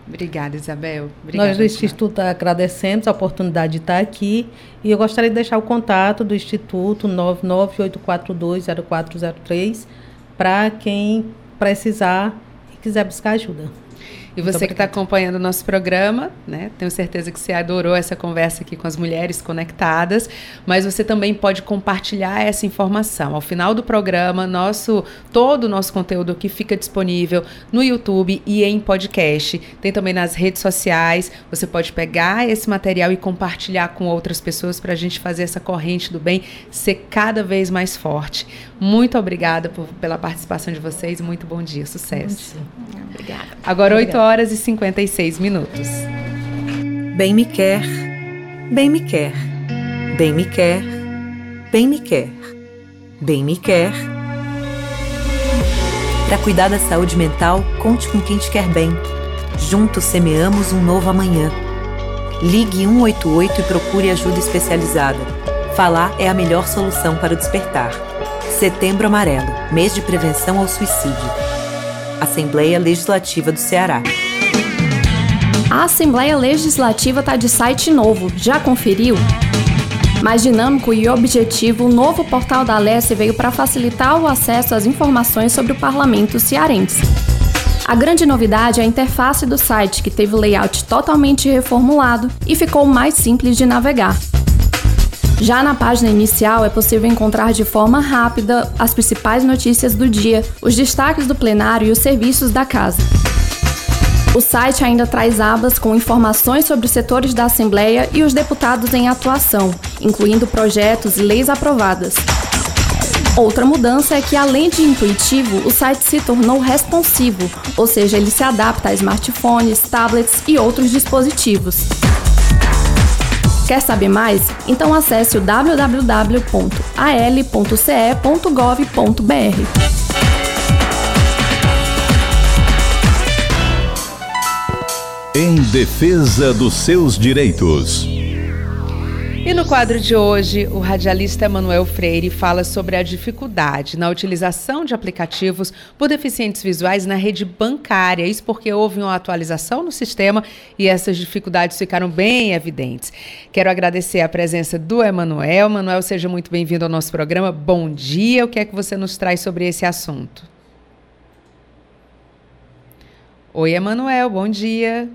Obrigada, Isabel. Obrigada, Nós do Instituto agradecemos a oportunidade de estar aqui e eu gostaria de deixar o contato do Instituto 998420403 para quem precisar e quiser buscar ajuda. E você que está acompanhando o nosso programa, né? Tenho certeza que você adorou essa conversa aqui com as mulheres conectadas, mas você também pode compartilhar essa informação. Ao final do programa, nosso todo o nosso conteúdo aqui fica disponível no YouTube e em podcast. Tem também nas redes sociais. Você pode pegar esse material e compartilhar com outras pessoas para a gente fazer essa corrente do bem ser cada vez mais forte. Muito obrigada por, pela participação de vocês. Muito bom dia, sucesso. Bom dia. Obrigada. Agora, 8 horas e 56 minutos. Bem me quer, bem me quer, bem me quer, bem me quer, bem me quer. Para cuidar da saúde mental, conte com quem te quer bem. Juntos semeamos um novo amanhã. Ligue 188 e procure ajuda especializada. Falar é a melhor solução para o despertar. Setembro Amarelo mês de prevenção ao suicídio. Assembleia Legislativa do Ceará. A Assembleia Legislativa está de site novo. Já conferiu? Mais dinâmico e objetivo, o novo portal da Alesse veio para facilitar o acesso às informações sobre o parlamento cearense. A grande novidade é a interface do site, que teve o layout totalmente reformulado e ficou mais simples de navegar. Já na página inicial é possível encontrar de forma rápida as principais notícias do dia, os destaques do plenário e os serviços da casa. O site ainda traz abas com informações sobre os setores da Assembleia e os deputados em atuação, incluindo projetos e leis aprovadas. Outra mudança é que, além de intuitivo, o site se tornou responsivo, ou seja, ele se adapta a smartphones, tablets e outros dispositivos. Quer saber mais? Então acesse o www.al.ce.gov.br. Em defesa dos seus direitos. E no quadro de hoje, o radialista Emanuel Freire fala sobre a dificuldade na utilização de aplicativos por deficientes visuais na rede bancária. Isso porque houve uma atualização no sistema e essas dificuldades ficaram bem evidentes. Quero agradecer a presença do Emanuel. Emanuel, seja muito bem-vindo ao nosso programa. Bom dia. O que é que você nos traz sobre esse assunto? Oi, Emanuel, bom dia.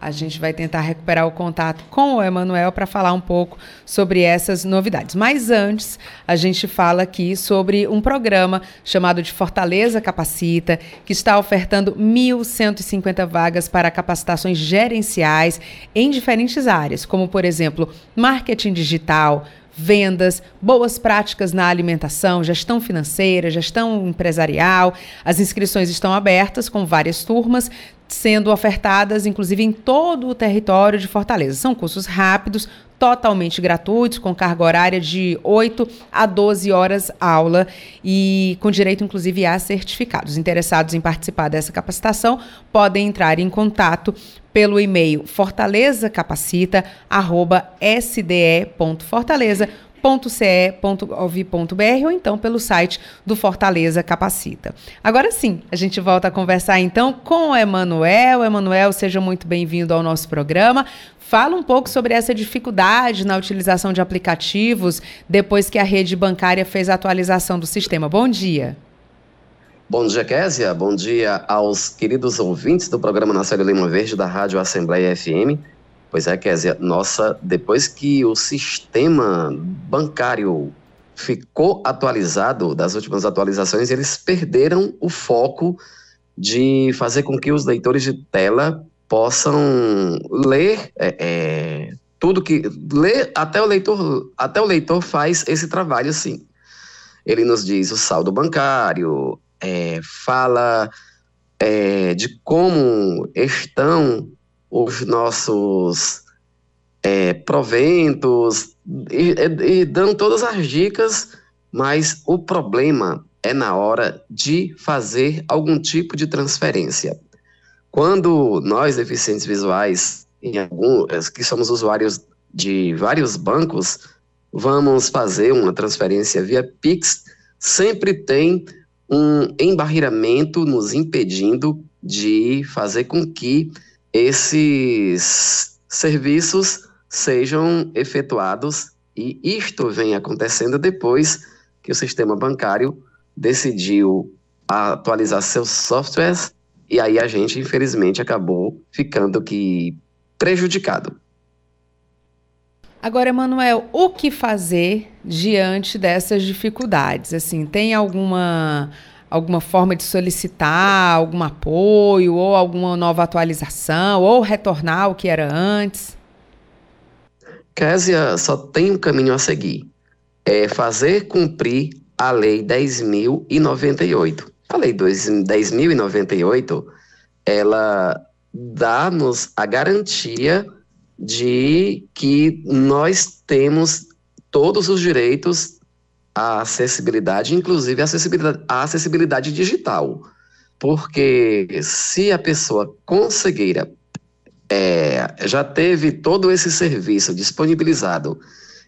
A gente vai tentar recuperar o contato com o Emanuel para falar um pouco sobre essas novidades. Mas antes, a gente fala aqui sobre um programa chamado de Fortaleza Capacita, que está ofertando 1.150 vagas para capacitações gerenciais em diferentes áreas, como, por exemplo, marketing digital, vendas, boas práticas na alimentação, gestão financeira, gestão empresarial. As inscrições estão abertas com várias turmas, sendo ofertadas inclusive em todo o território de Fortaleza. São cursos rápidos, totalmente gratuitos, com carga horária de 8 a 12 horas aula e com direito inclusive a certificados. Interessados em participar dessa capacitação podem entrar em contato pelo e-mail fortalezacapacita@sde.fortaleza.com ou então pelo site do Fortaleza Capacita. Agora sim, a gente volta a conversar então com o Emanuel. Emanuel, seja muito bem-vindo ao nosso programa. Fala um pouco sobre essa dificuldade na utilização de aplicativos depois que a rede bancária fez a atualização do sistema. Bom dia. Bom dia, Késia. Bom dia aos queridos ouvintes do programa Nacional Lima Verde da Rádio Assembleia FM. Pois é, Késia, nossa, depois que o sistema bancário ficou atualizado, das últimas atualizações, eles perderam o foco de fazer com que os leitores de tela possam ler é, é, tudo que ler até o leitor até o leitor faz esse trabalho assim ele nos diz o saldo bancário é, fala é, de como estão os nossos é, proventos e, e, e dando todas as dicas mas o problema é na hora de fazer algum tipo de transferência. Quando nós, deficientes visuais, em alguns, que somos usuários de vários bancos, vamos fazer uma transferência via Pix, sempre tem um embarreiramento nos impedindo de fazer com que esses serviços sejam efetuados e isto vem acontecendo depois que o sistema bancário decidiu atualizar seus softwares e aí a gente, infelizmente, acabou ficando que prejudicado. Agora, Emanuel, o que fazer diante dessas dificuldades? Assim, tem alguma alguma forma de solicitar algum apoio ou alguma nova atualização ou retornar o que era antes? Késia, só tem um caminho a seguir. É fazer cumprir a Lei 10.098. A Lei 10.098, ela dá-nos a garantia de que nós temos todos os direitos à acessibilidade, inclusive a acessibilidade, a acessibilidade digital. Porque se a pessoa conseguira é, já teve todo esse serviço disponibilizado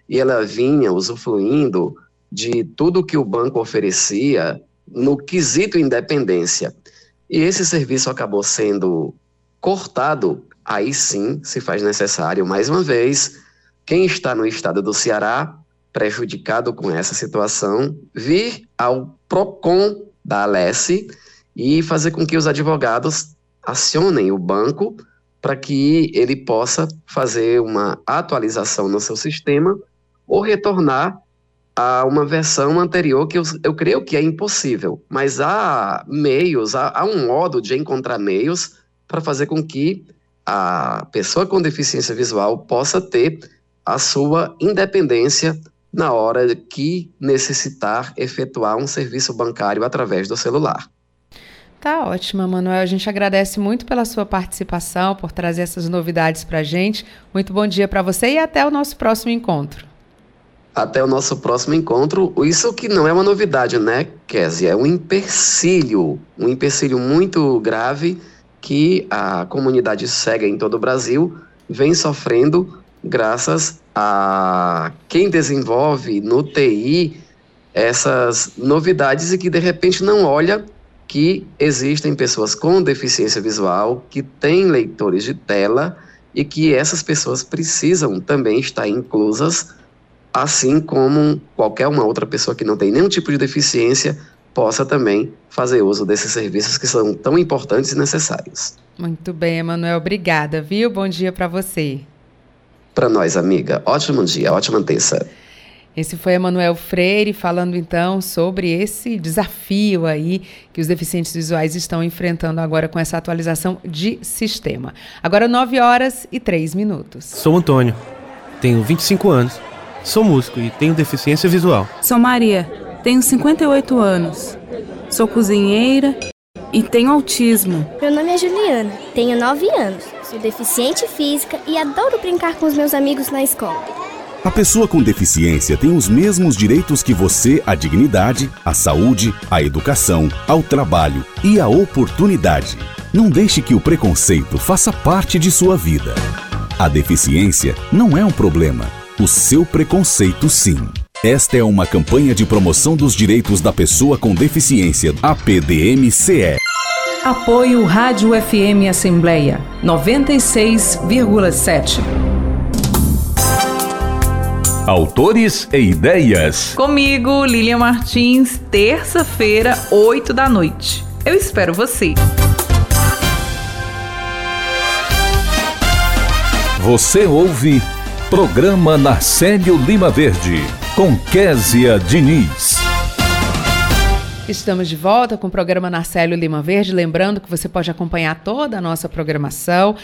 e ela vinha usufruindo de tudo que o banco oferecia, no quesito independência, e esse serviço acabou sendo cortado, aí sim se faz necessário, mais uma vez, quem está no estado do Ceará, prejudicado com essa situação, vir ao PROCON da Alesse e fazer com que os advogados acionem o banco para que ele possa fazer uma atualização no seu sistema ou retornar a uma versão anterior que eu, eu creio que é impossível, mas há meios, há, há um modo de encontrar meios para fazer com que a pessoa com deficiência visual possa ter a sua independência na hora que necessitar efetuar um serviço bancário através do celular. Tá ótimo, Manuel. A gente agradece muito pela sua participação, por trazer essas novidades para a gente. Muito bom dia para você e até o nosso próximo encontro até o nosso próximo encontro. Isso que não é uma novidade, né, Kézia? É um empecilho, um empecilho muito grave que a comunidade cega em todo o Brasil vem sofrendo graças a quem desenvolve no TI essas novidades e que de repente não olha que existem pessoas com deficiência visual que têm leitores de tela e que essas pessoas precisam também estar inclusas assim como qualquer uma outra pessoa que não tem nenhum tipo de deficiência possa também fazer uso desses serviços que são tão importantes e necessários. Muito bem, Emanuel, obrigada, viu? Bom dia para você. Para nós, amiga. Ótimo dia, ótima terça. Esse foi Emanuel Freire falando então sobre esse desafio aí que os deficientes visuais estão enfrentando agora com essa atualização de sistema. Agora 9 horas e 3 minutos. Sou Antônio, tenho 25 anos Sou músico e tenho deficiência visual. Sou Maria, tenho 58 anos. Sou cozinheira e tenho autismo. Meu nome é Juliana, tenho 9 anos. Sou deficiente física e adoro brincar com os meus amigos na escola. A pessoa com deficiência tem os mesmos direitos que você à dignidade, à saúde, à educação, ao trabalho e à oportunidade. Não deixe que o preconceito faça parte de sua vida. A deficiência não é um problema o seu preconceito sim. Esta é uma campanha de promoção dos direitos da pessoa com deficiência, APDMCE. Apoio Rádio FM Assembleia 96,7. Autores e ideias. Comigo, Lilian Martins, terça-feira, 8 da noite. Eu espero você. Você ouve Programa Narcélio Lima Verde, com Késia Diniz. Estamos de volta com o programa Narcélio Lima Verde. Lembrando que você pode acompanhar toda a nossa programação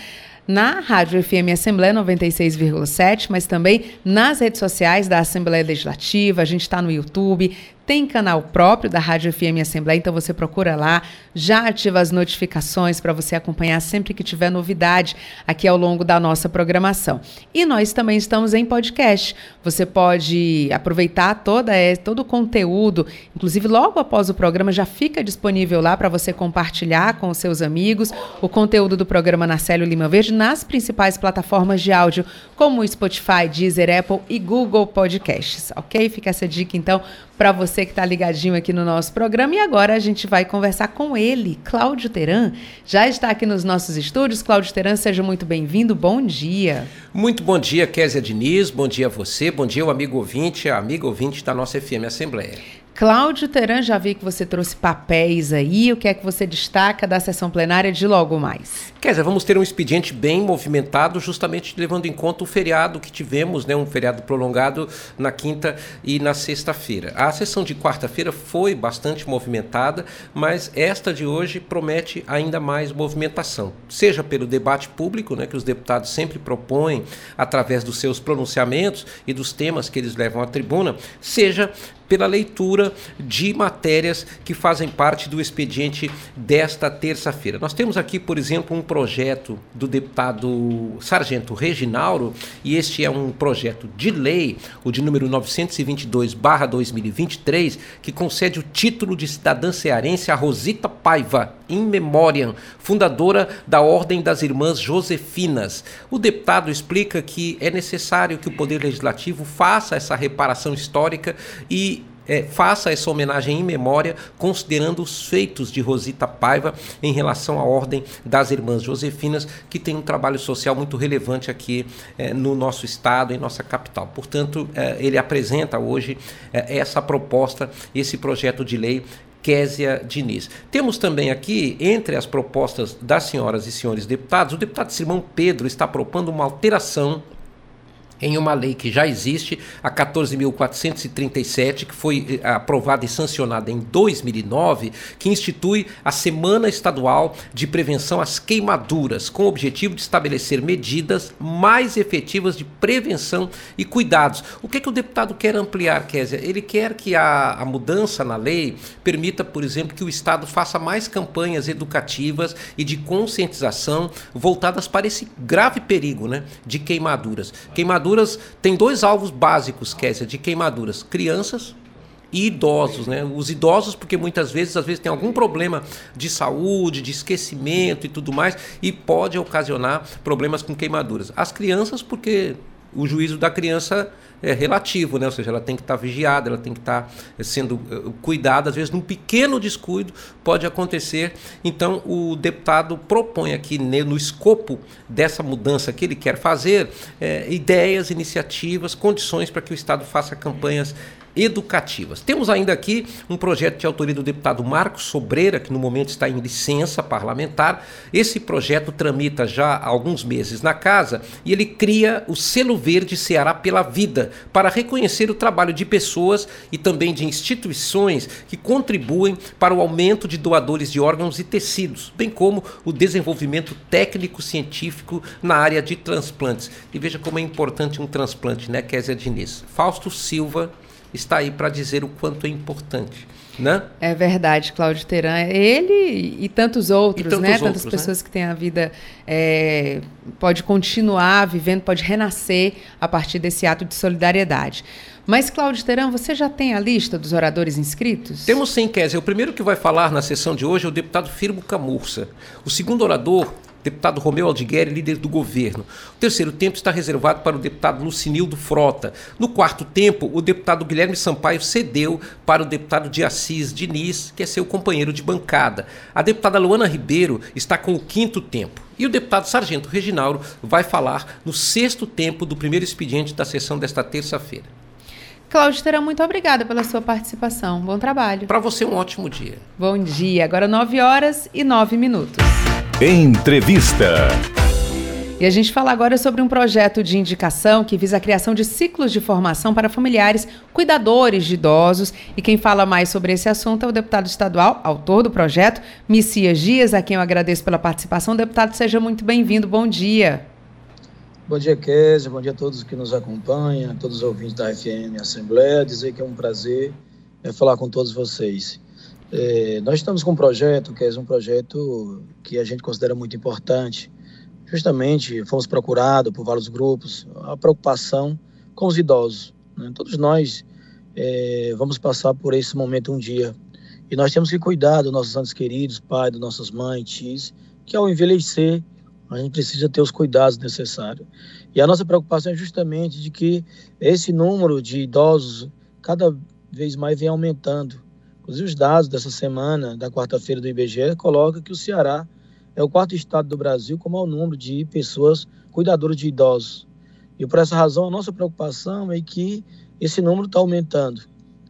na Rádio FM Assembleia 96,7, mas também nas redes sociais da Assembleia Legislativa. A gente está no YouTube, tem canal próprio da Rádio FM Assembleia, então você procura lá, já ativa as notificações para você acompanhar sempre que tiver novidade aqui ao longo da nossa programação. E nós também estamos em podcast. Você pode aproveitar toda, é, todo o conteúdo, inclusive logo após o programa já fica disponível lá para você compartilhar com os seus amigos o conteúdo do programa Narcélio Lima Verde nas principais plataformas de áudio, como Spotify, Deezer, Apple e Google Podcasts, ok? Fica essa dica então para você que está ligadinho aqui no nosso programa. E agora a gente vai conversar com ele, Cláudio Teran. Já está aqui nos nossos estúdios. Cláudio Teran, seja muito bem-vindo. Bom dia. Muito bom dia, Késia Diniz. Bom dia a você. Bom dia, o amigo ouvinte, a amiga ouvinte da nossa FM Assembleia. Cláudio Teran, já vi que você trouxe papéis aí. O que é que você destaca da sessão plenária de logo mais? Quer dizer, vamos ter um expediente bem movimentado, justamente levando em conta o feriado que tivemos, né, um feriado prolongado na quinta e na sexta-feira. A sessão de quarta-feira foi bastante movimentada, mas esta de hoje promete ainda mais movimentação, seja pelo debate público, né, que os deputados sempre propõem através dos seus pronunciamentos e dos temas que eles levam à tribuna, seja pela leitura de matérias que fazem parte do expediente desta terça-feira. Nós temos aqui, por exemplo, um projeto do deputado Sargento Reginauro, e este é um projeto de lei, o de número 922/2023, que concede o título de cidadã cearense a Rosita Paiva, in memoriam, fundadora da Ordem das Irmãs Josefinas. O deputado explica que é necessário que o Poder Legislativo faça essa reparação histórica e é, faça essa homenagem em memória, considerando os feitos de Rosita Paiva em relação à Ordem das Irmãs Josefinas, que tem um trabalho social muito relevante aqui é, no nosso estado, em nossa capital. Portanto, é, ele apresenta hoje é, essa proposta, esse projeto de lei Késia Diniz. Temos também aqui, entre as propostas das senhoras e senhores deputados, o deputado Simão Pedro está propondo uma alteração em uma lei que já existe, a 14.437, que foi eh, aprovada e sancionada em 2009, que institui a Semana Estadual de Prevenção às Queimaduras, com o objetivo de estabelecer medidas mais efetivas de prevenção e cuidados. O que, é que o deputado quer ampliar, Késia? Ele quer que a, a mudança na lei permita, por exemplo, que o Estado faça mais campanhas educativas e de conscientização voltadas para esse grave perigo né, de queimaduras. Queimaduras queimaduras tem dois alvos básicos, Késia, de queimaduras: crianças e idosos, né? Os idosos, porque muitas vezes, às vezes, tem algum problema de saúde, de esquecimento e tudo mais, e pode ocasionar problemas com queimaduras. As crianças, porque o juízo da criança é relativo, né? ou seja, ela tem que estar tá vigiada, ela tem que estar tá sendo eh, cuidada, às vezes num pequeno descuido pode acontecer. Então o deputado propõe aqui no escopo dessa mudança que ele quer fazer é, ideias, iniciativas, condições para que o Estado faça campanhas educativas. Temos ainda aqui um projeto de autoria do deputado Marcos Sobreira, que no momento está em licença parlamentar. Esse projeto tramita já há alguns meses na casa e ele cria o selo verde Ceará pela Vida para reconhecer o trabalho de pessoas e também de instituições que contribuem para o aumento de doadores de órgãos e tecidos, bem como o desenvolvimento técnico-científico na área de transplantes. E veja como é importante um transplante, né, Kézia Diniz? Fausto Silva está aí para dizer o quanto é importante. Né? É verdade, Cláudio Teran. Ele e tantos outros, e tantos né? Outros, Tantas né? pessoas né? que têm a vida é, pode continuar vivendo, pode renascer a partir desse ato de solidariedade. Mas, Cláudio Teran, você já tem a lista dos oradores inscritos? Temos sim, Kézia. O primeiro que vai falar na sessão de hoje é o deputado Firmo Camurça. O segundo orador deputado Romeu Aldigueri, líder do governo. O terceiro tempo está reservado para o deputado Lucinildo Frota. No quarto tempo, o deputado Guilherme Sampaio cedeu para o deputado de Assis Diniz, que é seu companheiro de bancada. A deputada Luana Ribeiro está com o quinto tempo. E o deputado Sargento Reginaldo vai falar no sexto tempo do primeiro expediente da sessão desta terça-feira. Cláudio Terão, muito obrigada pela sua participação. Bom trabalho. Para você, um ótimo dia. Bom dia. Agora 9 horas e 9 minutos. Entrevista. E a gente fala agora sobre um projeto de indicação que visa a criação de ciclos de formação para familiares cuidadores de idosos. E quem fala mais sobre esse assunto é o deputado estadual, autor do projeto, Messias Dias, a quem eu agradeço pela participação. Deputado, seja muito bem-vindo. Bom dia. Bom dia, Kézia. Bom dia a todos que nos acompanham, a todos os ouvintes da FM Assembleia. Dizer que é um prazer é, falar com todos vocês. É, nós estamos com um projeto, que é um projeto que a gente considera muito importante. Justamente, fomos procurados por vários grupos, a preocupação com os idosos. Né? Todos nós é, vamos passar por esse momento um dia. E nós temos que cuidar dos nossos antes queridos, pais, das nossas mães, tios, que ao envelhecer, a gente precisa ter os cuidados necessários. E a nossa preocupação é justamente de que esse número de idosos cada vez mais vem aumentando. Inclusive, os dados dessa semana, da quarta-feira do IBGE, colocam que o Ceará é o quarto estado do Brasil com maior número de pessoas cuidadoras de idosos. E por essa razão, a nossa preocupação é que esse número está aumentando.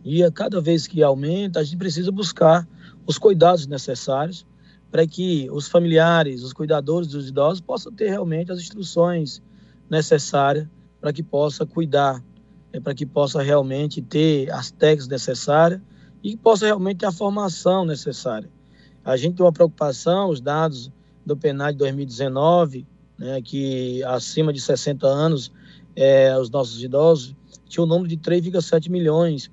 E a cada vez que aumenta, a gente precisa buscar os cuidados necessários para que os familiares, os cuidadores dos idosos possam ter realmente as instruções necessárias para que possa cuidar, é, para que possa realmente ter as técnicas necessárias e possa realmente ter a formação necessária. A gente tem uma preocupação, os dados do PNAD de 2019, né, que acima de 60 anos, é, os nossos idosos, tinha um número de 3,7 milhões,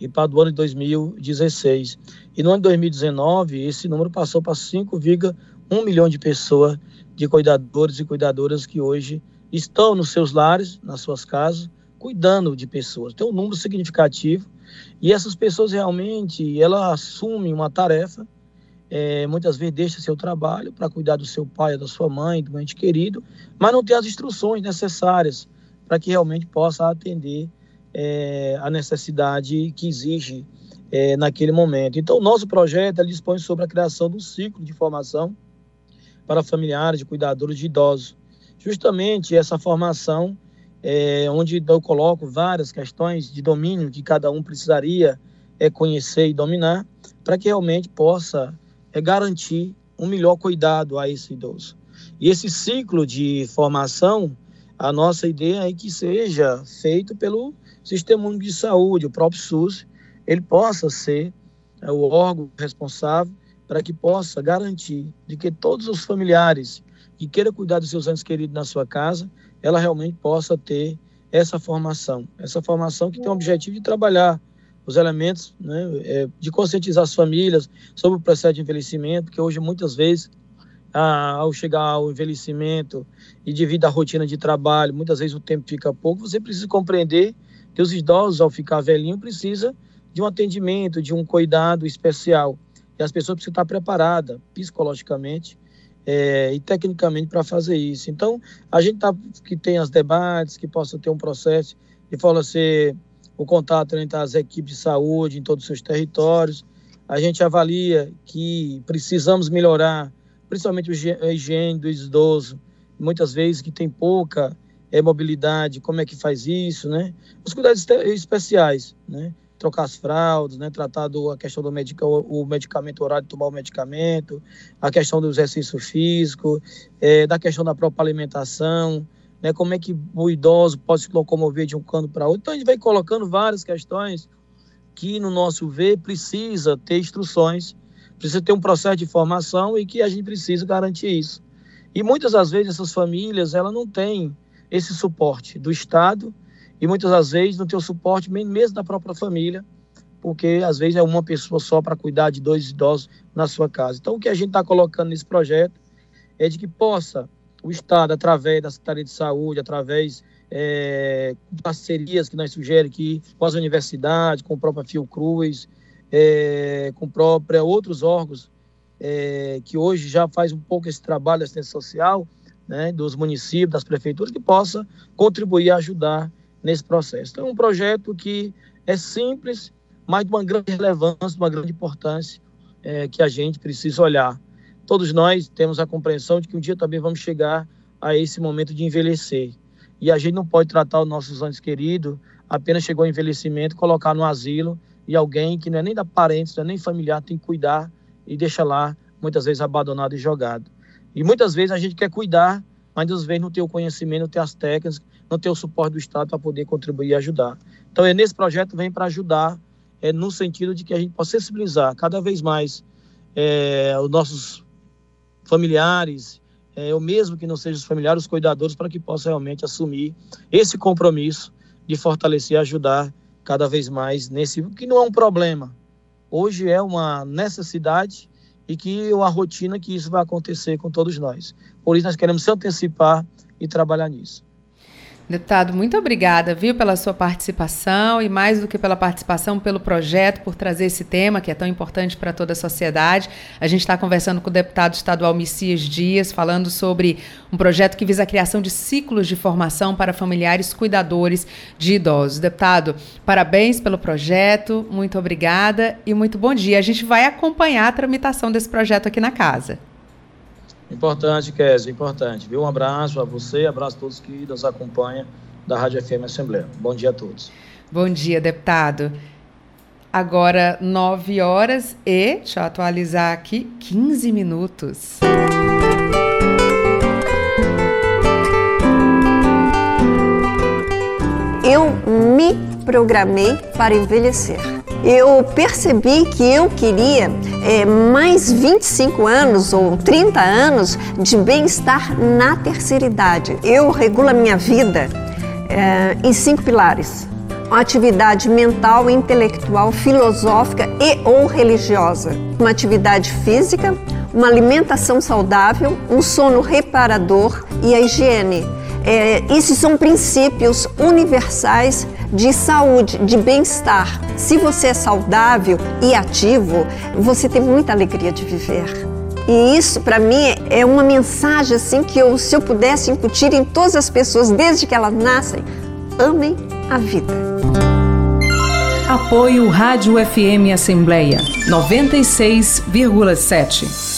e para o ano de 2016. E no ano de 2019, esse número passou para 5,1 milhão de pessoas, de cuidadores e cuidadoras que hoje estão nos seus lares, nas suas casas, cuidando de pessoas. Tem um número significativo e essas pessoas realmente, ela assumem uma tarefa, é, muitas vezes deixa seu trabalho para cuidar do seu pai, da sua mãe, do ente querido, mas não tem as instruções necessárias para que realmente possa atender é, a necessidade que exige é, naquele momento. Então, nosso projeto dispõe sobre a criação de um ciclo de formação para familiares, de cuidadores de idosos. Justamente essa formação é, onde eu coloco várias questões de domínio que cada um precisaria é, conhecer e dominar, para que realmente possa é, garantir um melhor cuidado a esse idoso. E esse ciclo de formação, a nossa ideia é que seja feito pelo Sistema Único de Saúde, o próprio SUS, ele possa ser é, o órgão responsável para que possa garantir de que todos os familiares que queiram cuidar dos seus entes queridos na sua casa ela realmente possa ter essa formação. Essa formação que tem o objetivo de trabalhar os elementos, né, é, de conscientizar as famílias sobre o processo de envelhecimento, porque hoje muitas vezes, ao chegar ao envelhecimento e devido à rotina de trabalho, muitas vezes o tempo fica pouco, você precisa compreender que os idosos, ao ficar velhinho, precisa de um atendimento, de um cuidado especial. E as pessoas precisam estar preparadas psicologicamente é, e tecnicamente para fazer isso. Então, a gente tá, que tem as debates, que possa ter um processo de forma ser o contato entre as equipes de saúde em todos os seus territórios. A gente avalia que precisamos melhorar, principalmente a higiene do idoso, muitas vezes que tem pouca é, mobilidade, como é que faz isso, né? Os cuidados especiais, né? Trocar as fraldas, né, tratar do, a questão do medica, o, medicamento, horário de tomar o medicamento, a questão do exercício físico, é, da questão da própria alimentação, né, como é que o idoso pode se locomover de um canto para outro. Então a gente vai colocando várias questões que, no nosso ver, precisa ter instruções, precisa ter um processo de formação e que a gente precisa garantir isso. E muitas das vezes essas famílias, ela não têm esse suporte do Estado, e muitas das vezes não tem o suporte mesmo da própria família, porque às vezes é uma pessoa só para cuidar de dois idosos na sua casa. Então, o que a gente está colocando nesse projeto é de que possa o Estado, através da Secretaria de Saúde, através é, parcerias que nós sugerimos aqui com as universidades, com a própria Fiocruz, é, com própria outros órgãos é, que hoje já faz um pouco esse trabalho de assistência social, né, dos municípios, das prefeituras, que possa contribuir e ajudar nesse processo. Então, é um projeto que é simples, mas de uma grande relevância, de uma grande importância, é, que a gente precisa olhar. Todos nós temos a compreensão de que um dia também vamos chegar a esse momento de envelhecer. E a gente não pode tratar os nossos antes queridos, apenas chegou ao envelhecimento, colocar no asilo e alguém que não é nem da parente, não é nem familiar, tem que cuidar e deixa lá, muitas vezes abandonado e jogado. E muitas vezes a gente quer cuidar, mas às vezes não tem o conhecimento, não tem as técnicas, não tem o suporte do Estado para poder contribuir e ajudar. Então, é nesse projeto vem para ajudar, é no sentido de que a gente possa sensibilizar cada vez mais é, os nossos familiares, é, ou mesmo que não sejam os familiares, os cuidadores, para que possam realmente assumir esse compromisso de fortalecer e ajudar cada vez mais nesse, que não é um problema. Hoje é uma necessidade e que uma rotina que isso vai acontecer com todos nós. Por isso nós queremos se antecipar e trabalhar nisso. Deputado, muito obrigada, viu, pela sua participação e mais do que pela participação, pelo projeto, por trazer esse tema que é tão importante para toda a sociedade. A gente está conversando com o deputado estadual Messias Dias, falando sobre um projeto que visa a criação de ciclos de formação para familiares cuidadores de idosos. Deputado, parabéns pelo projeto, muito obrigada e muito bom dia. A gente vai acompanhar a tramitação desse projeto aqui na casa. Importante, Kézia, importante. Viu? Um abraço a você, abraço a todos que nos acompanham da Rádio FM Assembleia. Bom dia a todos. Bom dia, deputado. Agora, 9 horas e, deixa eu atualizar aqui, 15 minutos. Eu me programei para envelhecer eu percebi que eu queria é, mais 25 anos ou 30 anos de bem-estar na terceira idade. Eu regulo a minha vida é, em cinco pilares: uma atividade mental, intelectual, filosófica e ou religiosa, uma atividade física, uma alimentação saudável, um sono reparador e a higiene. É, esses são princípios universais de saúde, de bem-estar. Se você é saudável e ativo, você tem muita alegria de viver. E isso, para mim, é uma mensagem assim que eu, se eu pudesse incutir em todas as pessoas desde que elas nascem, amem a vida. Apoio Rádio FM Assembleia 96,7.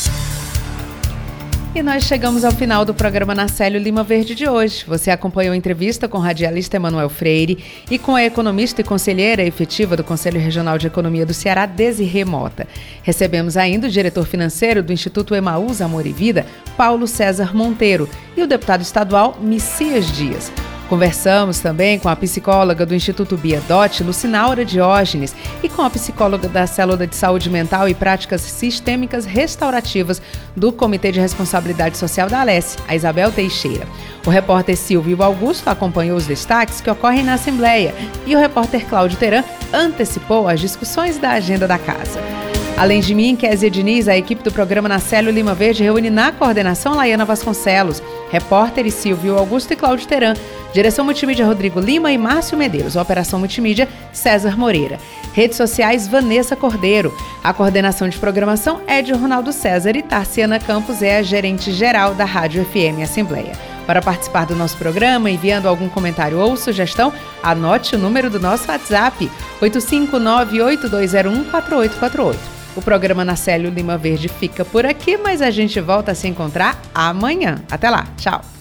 E nós chegamos ao final do programa Nacélio Lima Verde de hoje. Você acompanhou a entrevista com o radialista Emanuel Freire e com a economista e conselheira efetiva do Conselho Regional de Economia do Ceará, Desi Remota. Recebemos ainda o diretor financeiro do Instituto Emaús Amor e Vida, Paulo César Monteiro, e o deputado estadual Messias Dias. Conversamos também com a psicóloga do Instituto Biedote, Lucinaura Diógenes, e com a psicóloga da Célula de Saúde Mental e Práticas Sistêmicas Restaurativas do Comitê de Responsabilidade Social da Alesse, a Isabel Teixeira. O repórter Silvio Augusto acompanhou os destaques que ocorrem na Assembleia e o repórter Cláudio Teran antecipou as discussões da agenda da casa. Além de mim, Kézia Diniz, a equipe do programa Nacélio Lima Verde reúne na coordenação Laiana Vasconcelos, repórteres Silvio Augusto e Cláudio Teran, direção multimídia Rodrigo Lima e Márcio Medeiros, operação multimídia César Moreira. Redes sociais Vanessa Cordeiro. A coordenação de programação é de Ronaldo César e Tarciana Campos é a gerente geral da Rádio FM Assembleia. Para participar do nosso programa, enviando algum comentário ou sugestão, anote o número do nosso WhatsApp: 85982014848. O programa na Célio Lima Verde fica por aqui, mas a gente volta a se encontrar amanhã. Até lá, tchau!